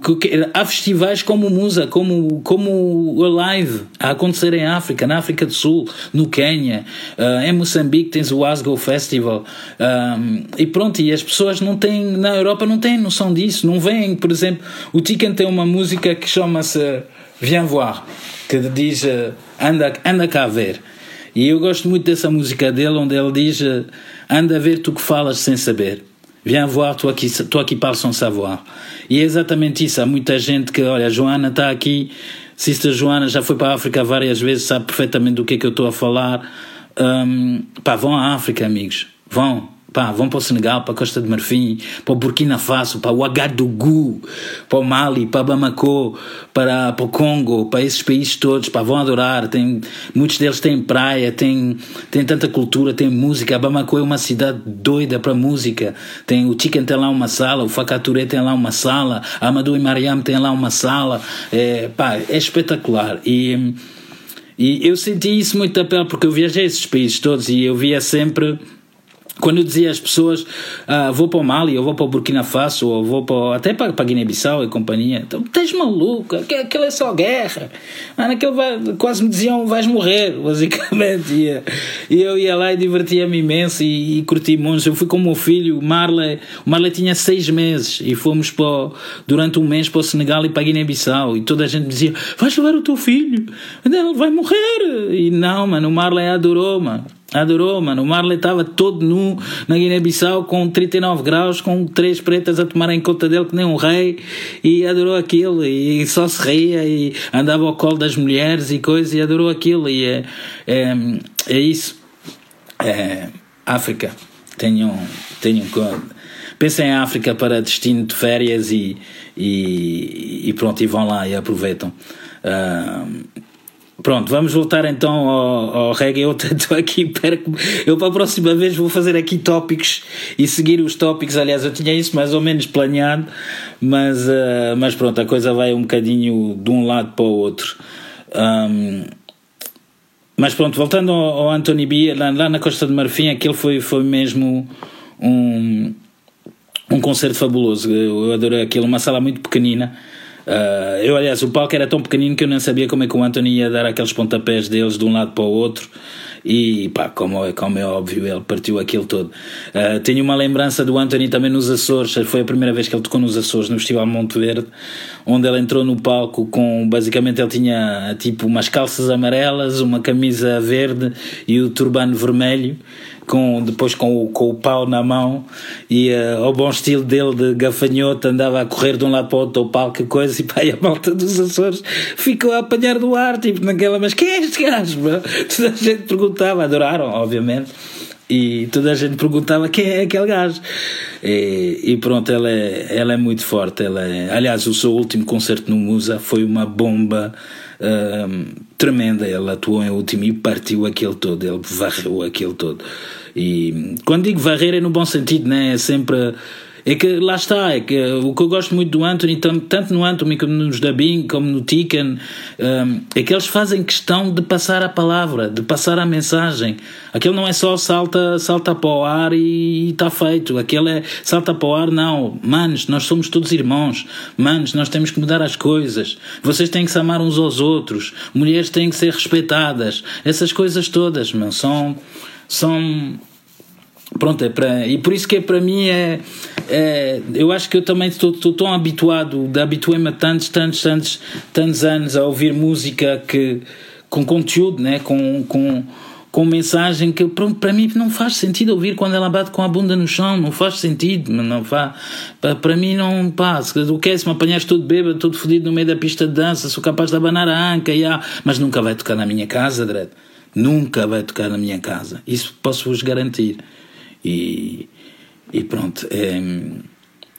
há festivais como o Musa, como, como o Alive a acontecer em África, na África do Sul, no Quênia, uh, em Moçambique tens o Asgo Festival. Um, e pronto, e as pessoas não têm, na Europa não têm noção disso, não veem, por exemplo, o Tican tem uma música que chama-se Viens voir que diz anda, anda cá ver. E eu gosto muito dessa música dele, onde ele diz anda a ver tu que falas sem saber. Viens voir, tu aqui, tu aqui parles sans savoir. E é exatamente isso. Há muita gente que, olha, Joana está aqui, Sister Joana já foi para a África várias vezes, sabe perfeitamente do que é que eu estou a falar. Um, pá, vão à África, amigos. Vão. Pá, vão para o Senegal, para a Costa de Marfim, para o Burkina Faso, para o Ouagadougou, para o Mali, para Bamako, para, para o Congo, para esses países todos, pá, vão adorar. Tem, muitos deles têm praia, têm, têm tanta cultura, têm música. Bamako é uma cidade doida para música. Tem, o Chicken tem lá uma sala, o Facaturé tem lá uma sala, a Amadou e Mariam tem lá uma sala. É, pá, é espetacular. E, e eu senti isso muito a pele porque eu viajei esses países todos e eu via sempre quando eu dizia às pessoas ah, vou para o Mali, ou vou para o Burkina Faso, ou vou para, até para, para Guiné-Bissau e companhia, então estás maluco, aquilo é só guerra. Mano, aquilo vai, quase me diziam vais morrer, basicamente. E, e eu ia lá e divertia-me imenso e, e curti muito. Eu fui com o meu filho, o Marley, o Marley tinha seis meses e fomos para, durante um mês para o Senegal e para Guiné-Bissau. E toda a gente dizia: vais levar o teu filho, ele vai morrer. E não, mano, o Marley adorou, mano. Adorou, mano. O Marley estava todo nu na Guiné-Bissau com 39 graus, com três pretas a tomarem conta dele que nem um rei e adorou aquilo e só se ria e andava ao colo das mulheres e coisas e adorou aquilo e é, é, é isso. É, África. Tenham, tenham pensem em África para destino de férias e, e, e pronto, e vão lá e aproveitam. Uh, Pronto, vamos voltar então ao, ao reggae. Eu estou aqui, perco. Eu para a próxima vez vou fazer aqui tópicos e seguir os tópicos. Aliás, eu tinha isso mais ou menos planeado, mas, uh, mas pronto, a coisa vai um bocadinho de um lado para o outro. Um, mas pronto, voltando ao, ao Anthony B, lá, lá, na Costa de Marfim, aquele foi, foi mesmo um, um concerto fabuloso. Eu adorei aquilo, uma sala muito pequenina Uh, eu, aliás, o palco era tão pequenino que eu nem sabia como é que o Anthony ia dar aqueles pontapés deles de um lado para o outro. E pá, como, é, como é óbvio, ele partiu aquilo todo. Uh, tenho uma lembrança do Anthony também nos Açores, foi a primeira vez que ele tocou nos Açores, no Festival Monte Verde, onde ele entrou no palco com. Basicamente, ele tinha tipo umas calças amarelas, uma camisa verde e o turbano vermelho com, depois com o, com o pau na mão e uh, ao bom estilo dele de gafanhoto andava a correr de um lado para o outro palco e coisa e pá, e a malta dos Açores ficou a apanhar do ar, tipo naquela, mas quem é este gajo? Toda a gente perguntava, adoraram, obviamente. e toda a gente perguntava quem é aquele gajo. E, e, pronto, ela é, ela é muito forte. Ela é, aliás, o seu último concerto no Musa foi uma bomba um, tremenda. Ela atuou em último e partiu aquele todo, ele varreu aquele todo. E quando digo varrer é no bom sentido, né? é sempre é que lá está, é que o que eu gosto muito do Anthony, tanto no Anthony como nos Dabin, como no Tiken, um, é que eles fazem questão de passar a palavra, de passar a mensagem. Aquele não é só salta, salta para o ar e está feito. Aquele é salta para o ar, não. Manos, nós somos todos irmãos. Manos, nós temos que mudar as coisas. Vocês têm que se amar uns aos outros. Mulheres têm que ser respeitadas. Essas coisas todas, meu, são. são pronto, é para. E por isso que é, para mim é, é. Eu acho que eu também estou, estou tão habituado, habituei-me tantos, tantos, tantos, tantos anos a ouvir música que, com conteúdo, né? com, com, com mensagem que pronto, para mim não faz sentido ouvir quando ela bate com a bunda no chão, não faz sentido, não faz. Para, para mim não passa. O que é se me apanhares todo bêbado, todo fodido no meio da pista de dança, sou capaz de abanar a anca, yeah, mas nunca vai tocar na minha casa, Dredd. Nunca vai tocar na minha casa. Isso posso vos garantir. E, e pronto, é,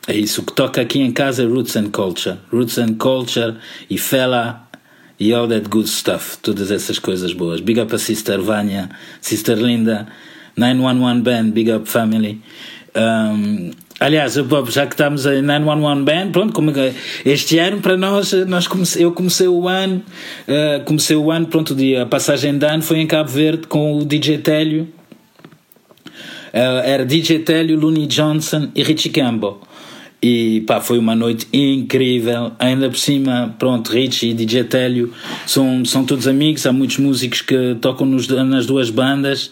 é isso. O que toca aqui em casa é Roots and Culture. Roots and Culture e Fela e all that good stuff. Todas essas coisas boas. Big up a Sister Vânia, Sister Linda, 911 Band, Big up Family. Um, aliás, já que estamos em 911 Band, pronto, como este ano para nós, nós eu comecei o ano, uh, comecei o ano, pronto, a passagem de ano foi em Cabo Verde com o DJ Télio Uh, era DJ Télio, Looney Johnson e Richie Campbell. E pá, foi uma noite incrível. Ainda por cima, pronto, Richie e DJ Télio são, são todos amigos. Há muitos músicos que tocam nos, nas duas bandas.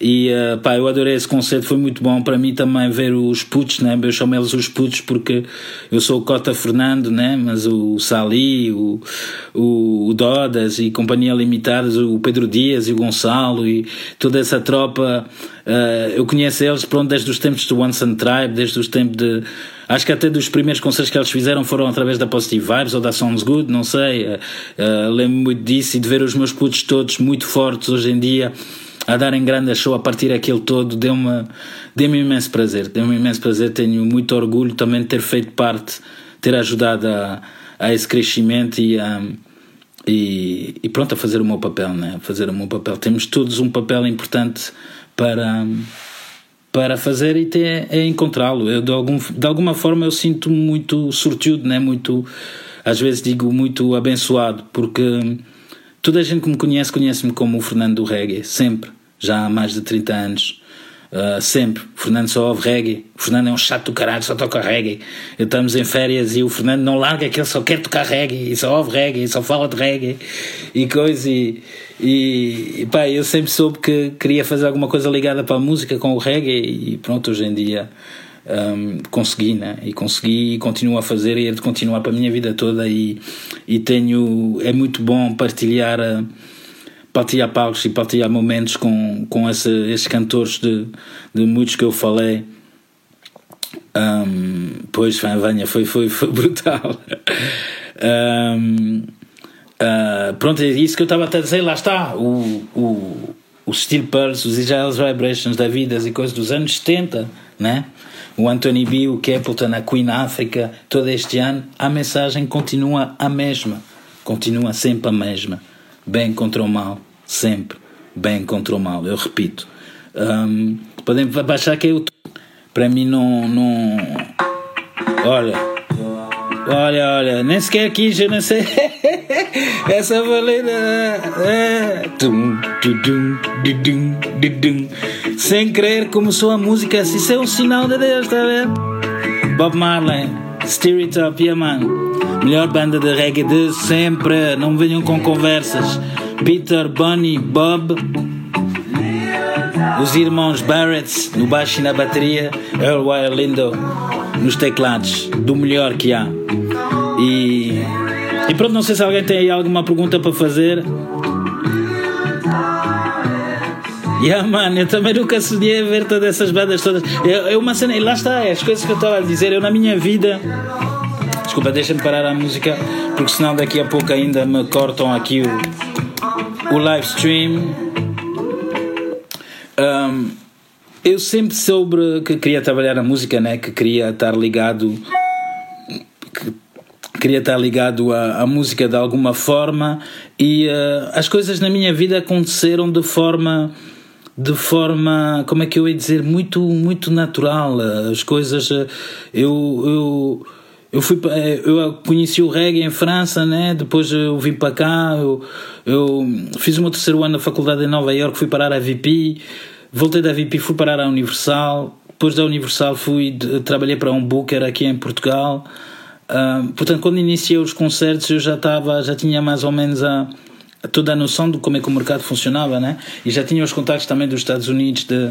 E uh, pá, eu adorei esse concerto, foi muito bom para mim também ver os putos, né? eu chamo eles os putos porque eu sou o Cota Fernando, né? mas o Sali, o, o, o Dodas e Companhia Limitadas, o Pedro Dias e o Gonçalo e toda essa tropa, uh, eu conheço eles pronto, desde os tempos do One Sun Tribe, desde os tempos de. Acho que até dos primeiros concertos que eles fizeram foram através da Positive Vibes ou da Sounds Good, não sei. Uh, uh, Lembro-me muito disso e de ver os meus putos todos muito fortes hoje em dia a darem grande show a partir daquele todo, deu-me deu imenso prazer. Deu-me imenso prazer, tenho muito orgulho também de ter feito parte, ter ajudado a, a esse crescimento e a. E, e, pronto, a fazer o meu papel, né? Fazer o meu papel. Temos todos um papel importante para, para fazer e ter, é encontrá-lo. De, algum, de alguma forma, eu sinto muito sortudo, né? Muito, às vezes digo muito abençoado, porque toda a gente que me conhece, conhece-me como o Fernando do Reggae, sempre já há mais de 30 anos. Uh, sempre. O Fernando só ouve reggae. O Fernando é um chato do caralho, só toca reggae. Estamos em férias e o Fernando não larga que ele só quer tocar reggae, e só ouve reggae, e só fala de reggae e coisa. E, e, pá, eu sempre soube que queria fazer alguma coisa ligada para a música com o reggae e pronto, hoje em dia um, consegui, né? E consegui e continuo a fazer e é de continuar para a minha vida toda. E, e tenho. É muito bom partilhar. Uh, partilhar palcos e partilhar momentos com, com esse, esses cantores de, de muitos que eu falei. Um, pois, Vanha, foi, foi, foi brutal. Um, uh, ah, pronto, é isso que eu estava a dizer, lá está. O, o, o Steel Pulse, os Israel's Vibrations da Vidas e coisas dos anos 70, né? o Anthony B, o Capleton, a Queen África, todo este ano, a mensagem continua a mesma. Continua sempre a mesma. Bem contra o mal sempre bem contra o mal, eu repito. Um, podem baixar que eu. Para mim, não, não. Olha, olha, olha, nem sequer aqui já não sei. Essa valida. É. Sem querer começou a música. Isso é um sinal de Deus, está ver? Bob Marley, Steer It Up, yeah man. Melhor banda de reggae de sempre. Não venham com conversas. Peter, Bunny, Bob, os irmãos Barrett no baixo e na bateria, Earl Wire Lindo nos teclados, do melhor que há. E, e pronto, não sei se alguém tem aí alguma pergunta para fazer. Yeah, mano, eu também nunca sonhei ver todas essas bandas todas. É, é uma cena, e lá está, é as coisas que eu estava a dizer. Eu, na minha vida, desculpa, deixa-me parar a música, porque senão daqui a pouco ainda me cortam aqui o, o live stream. Um, eu sempre soube que queria trabalhar na música, né? Que queria estar ligado. Que queria estar ligado à, à, música de alguma forma e uh, as coisas na minha vida aconteceram de forma de forma como é que eu ia dizer muito muito natural as coisas eu eu eu fui eu conheci o reggae em França né? Depois eu vim para cá eu, eu fiz o meu terceiro ano na faculdade em Nova York fui parar a VP voltei da VP fui parar à Universal. Depois da Universal fui trabalhei para um booker aqui em Portugal. Uh, portanto, quando iniciei os concertos, eu já estava, já tinha mais ou menos a, a, toda a noção de como é que o mercado funcionava, né? E já tinha os contactos também dos Estados Unidos, de,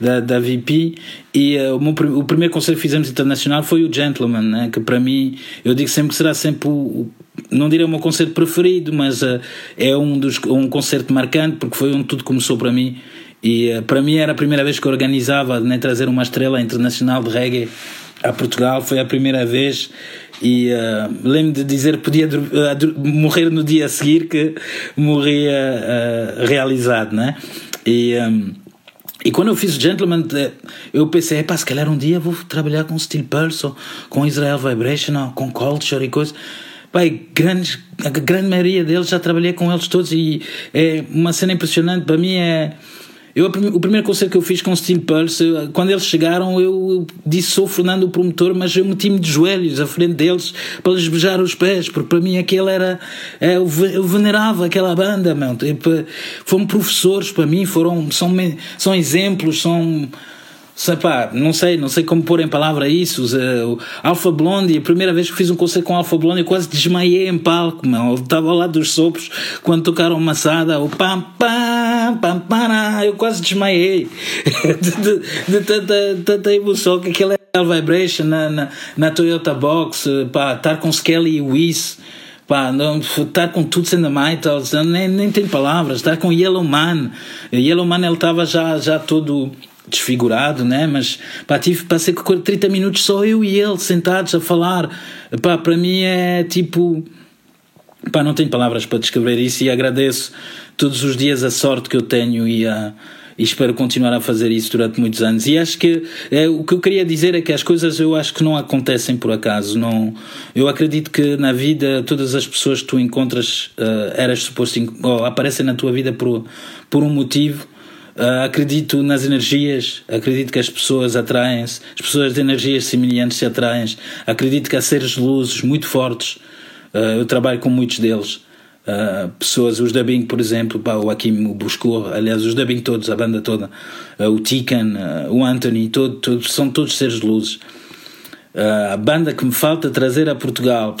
da, da VP. E uh, o, meu, o primeiro concerto que fizemos internacional foi o Gentleman, né? Que para mim, eu digo sempre que será sempre o, não direi o meu concerto preferido, mas uh, é um, dos, um concerto marcante, porque foi onde tudo começou para mim. E uh, para mim era a primeira vez que organizava né, trazer uma estrela internacional de reggae a Portugal, foi a primeira vez e uh, lembro de dizer que podia uh, morrer no dia a seguir que morria uh, realizado, né? E, um, e quando eu fiz Gentleman, eu pensei, pá, se calhar um dia vou trabalhar com Steel Pulse, com Israel Vibration, com Culture e coisas. Pai, grandes, a grande maioria deles já trabalhei com eles todos e é uma cena impressionante. Para mim é eu, o primeiro concerto que eu fiz com o Steel Pulse, quando eles chegaram, eu disse: Sou Fernando o promotor, mas eu meti-me de joelhos à frente deles para lhes beijar os pés, porque para mim aquele era. É, eu venerava aquela banda, meu. Tipo, foram professores para mim, foram, são, são exemplos, são. Sapá, não sei, não sei como pôr em palavra isso. O Alpha Blondie, a primeira vez que fiz um concerto com Alpha Blondie, eu quase desmaiei em palco, meu. Eu estava lado dos sopros quando tocaram Massada, o pam pam pam pam, eu quase desmaiei de, tanta, tanta emoção que aquela Vibration na, na, na, Toyota Box, pá, estar com Skelly e Whis. Pá, não, estar com tudo sendo Metal, nem, nem tem palavras, estar com Yellow Man. Yellow Man ele estava já, já todo desfigurado, né? Mas pá, tive, passei 30 minutos só eu e ele sentados a falar. Pá, para mim é tipo. Pá, não tenho palavras para descrever isso e agradeço todos os dias a sorte que eu tenho e a. E espero continuar a fazer isso durante muitos anos. E acho que é, o que eu queria dizer é que as coisas eu acho que não acontecem por acaso. Não, eu acredito que na vida todas as pessoas que tu encontras uh, eras suposto ou aparecem na tua vida por, por um motivo Uh, acredito nas energias, acredito que as pessoas atraem-se, as pessoas de energias semelhantes se atraem. Acredito que há seres de luzes muito fortes. Uh, eu trabalho com muitos deles. Uh, pessoas, os Dubbing, por exemplo, pá, o Akim buscou, aliás, os Dubbing todos, a banda toda, o Tikan, o Anthony, todo, todo, são todos seres de luzes. Uh, a banda que me falta trazer a Portugal,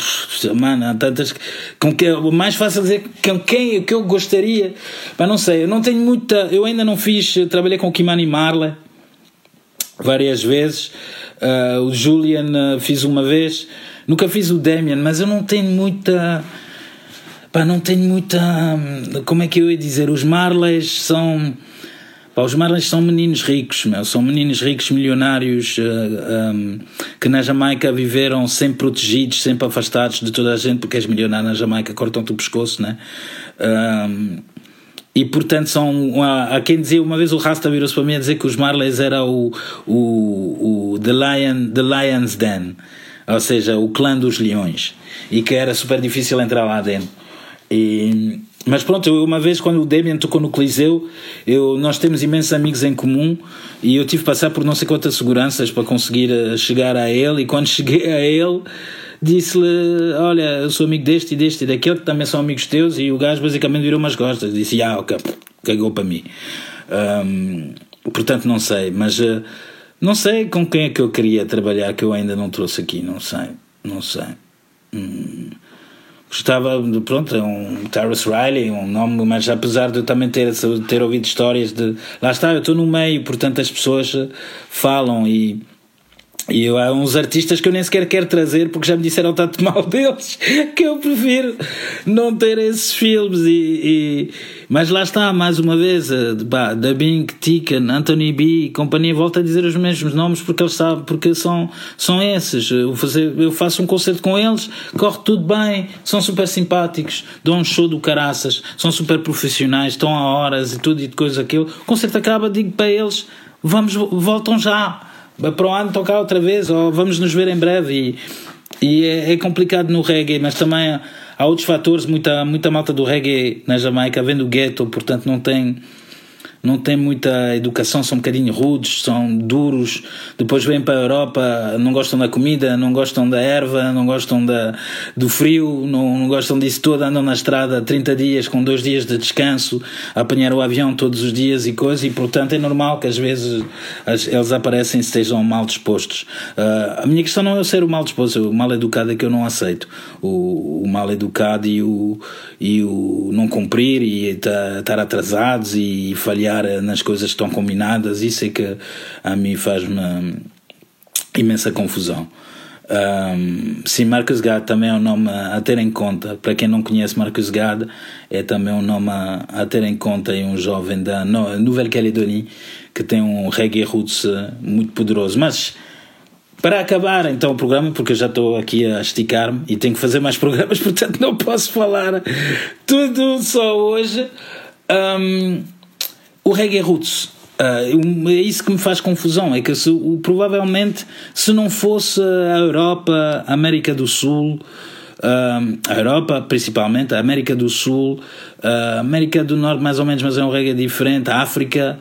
mano, há tantas. Com que, o mais fácil dizer com quem que eu gostaria, mas não sei, eu não tenho muita. Eu ainda não fiz, trabalhei com Kimani Marley várias vezes, uh, o Julian uh, fiz uma vez, nunca fiz o Damian, mas eu não tenho muita. Pá, não tenho muita. Como é que eu ia dizer? Os Marleys são Pá, os Marlins são meninos ricos, meu, são meninos ricos, milionários, uh, eh, um, ehm, que na Jamaica viveram sempre protegidos, sempre afastados de toda a gente, porque és milionário na Jamaica, cortam-te o pescoço, né? Um, ehm, e portanto são. Há, quem dizia, uma vez o Rasta virou-se para mim a dizer que os Marleys era o, o, o the, Lion, the Lion's Den, ou seja, o clã dos leões, e que era super difícil entrar lá dentro. E, mas pronto, eu, uma vez quando o Damien tocou no Coliseu, eu, nós temos imensos amigos em comum e eu tive que passar por não sei quantas seguranças para conseguir eh, chegar a ele. E quando cheguei a ele, disse-lhe: Olha, eu sou amigo deste e deste e daquele, que também são amigos teus. E o gajo basicamente virou umas costas. Disse: Ah, ok, cagou para mim. Portanto, não sei, mas uh, não sei com quem é que eu queria trabalhar que eu ainda não trouxe aqui. Não sei, não sei. Hum gostava, pronto, é um Terrace Riley, um nome, mas apesar de eu também ter, ter ouvido histórias de. Lá está, eu estou no meio, portanto as pessoas falam e e eu, há uns artistas que eu nem sequer quero trazer porque já me disseram tanto mal deles que eu prefiro não ter esses filmes. E, e mas lá está, mais uma vez, bah, da Bing, Tican, Anthony B, companhia, volta a dizer os mesmos nomes porque eles sabem, porque são, são esses. Eu, fazer, eu faço um concerto com eles, corre tudo bem, são super simpáticos, dão um show do caraças, são super profissionais, estão a horas e tudo e de coisa aquilo. O concerto acaba, digo para eles vamos, voltam já. Para o ano tocar outra vez, ou vamos nos ver em breve. E, e é, é complicado no reggae, mas também há outros fatores. Muita, muita malta do reggae na Jamaica vem do gueto, portanto não tem não têm muita educação, são um bocadinho rudes, são duros. Depois vêm para a Europa, não gostam da comida, não gostam da erva, não gostam da, do frio, não, não gostam disso tudo. Andam na estrada 30 dias com dois dias de descanso, a apanhar o avião todos os dias e coisas, e portanto é normal que às vezes eles aparecem e estejam mal dispostos. Uh, a minha questão não é ser o mal disposto, o mal educado é que eu não aceito. O, o mal educado e o, e o não cumprir e estar atrasados e falhar falhar nas coisas que estão combinadas, isso é que a mim faz-me imensa confusão. Um, sim, Marcus Gad também é um nome a ter em conta. Para quem não conhece Marcus Gad, é também um nome a, a ter em conta e um jovem da Nouvelle-Calédonie que tem um reggae roots eh, muito poderoso. Mas para acabar então o programa, porque eu já estou aqui a esticar-me e tenho que fazer mais programas, portanto não posso falar tudo só hoje. Um, o reggae roots. Uh, é isso que me faz confusão. É que se, provavelmente, se não fosse a Europa, a América do Sul, uh, a Europa principalmente, a América do Sul, a América do Norte, mais ou menos, mas é um reggae diferente, a África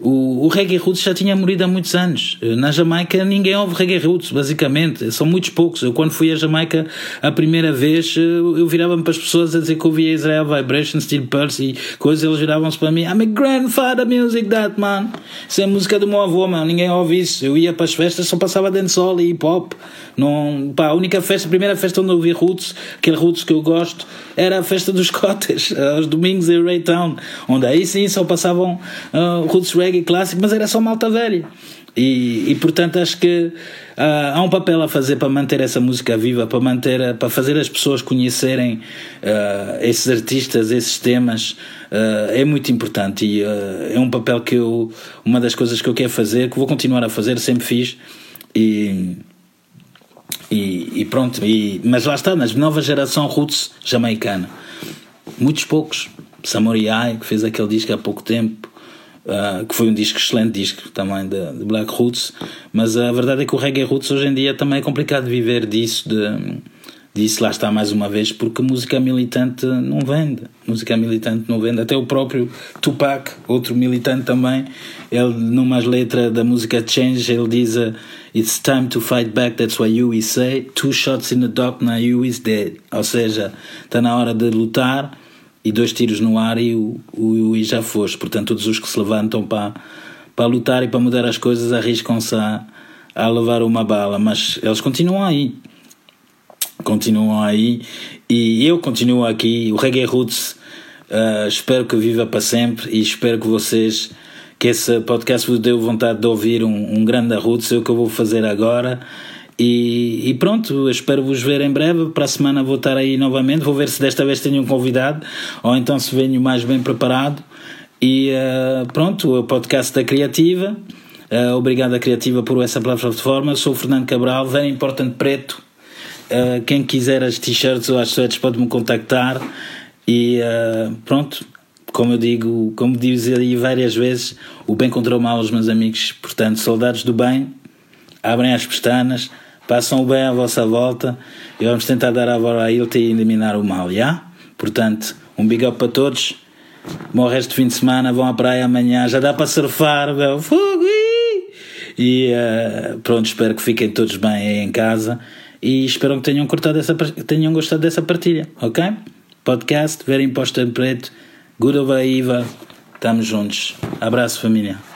o, o reggae roots já tinha morrido há muitos anos. Na Jamaica ninguém ouve reggae roots, basicamente. São muitos poucos. Eu, quando fui à Jamaica a primeira vez, eu, eu virava-me para as pessoas a dizer que ouvia Israel Vibration, Steel Pulse e coisas. Eles viravam-se para mim: I'm a grandfather music, that man. Isso é música do meu avô, mano. Ninguém ouve isso. Eu ia para as festas, só passava dancehall e hip hop. Não, pá, a única festa, a primeira festa onde eu ouvi roots, aquele roots que eu gosto, era a festa dos Cotas, aos domingos em Raytown, onde aí sim só passavam uh, roots reggae clássico, mas era só malta velha. E, e portanto acho que uh, há um papel a fazer para manter essa música viva, para manter, para fazer as pessoas conhecerem uh, esses artistas, esses temas, uh, é muito importante e é um papel que eu, uma das coisas que eu quero fazer, que vou continuar a fazer, sempre fiz e e, e pronto, e, mas lá está, nas nova geração roots jamaicana, muitos poucos. Samurai, que fez aquele disco há pouco tempo, Uh, que foi um disco, excelente disco também de, de, Black Roots, mas a verdade é que o reggae roots hoje em dia também é complicado viver disso, de, disso lá está mais uma vez, porque música militante não vende, música militante não vende, até o próprio Tupac, outro militante também, ele numa letra da música Change, ele diz uh, It's time to fight back, that's why you say, two shots in the dark, now you is dead, ou seja, está na hora de lutar, e dois tiros no ar e, o, o, e já foste. Portanto, todos os que se levantam para, para lutar e para mudar as coisas arriscam-se a, a levar uma bala, mas eles continuam aí. Continuam aí e eu continuo aqui. O Reggae Roots uh, espero que viva para sempre e espero que vocês, que esse podcast vos deu vontade de ouvir um, um grande Roots. É o que eu vou fazer agora. E, e, pronto, espero vos ver em breve. Para a semana vou estar aí novamente. Vou ver se desta vez tenho um convidado ou então se venho mais bem preparado. E uh, pronto, o podcast da Criativa. Uh, obrigado à Criativa por essa plataforma. Sou o Fernando Cabral, very importante preto. Uh, quem quiser as t-shirts ou as sweats pode me contactar. E pronto, como eu digo, como diz aí várias vezes, o bem contra o mal, os meus amigos. Portanto, soldados do bem, abrem as pestanas Passam bem à vossa volta e vamos tentar dar a volta a ele e eliminar o mal, já? Portanto, um big up para todos. Bom resto de fim de semana, vão à praia amanhã, já dá para surfar, meu fogo! E uh, pronto, espero que fiquem todos bem aí em casa e espero que tenham, cortado essa, tenham gostado dessa partilha, ok? Podcast, Ver Imposto em Preto, Good over Iva, estamos juntos. Abraço, família.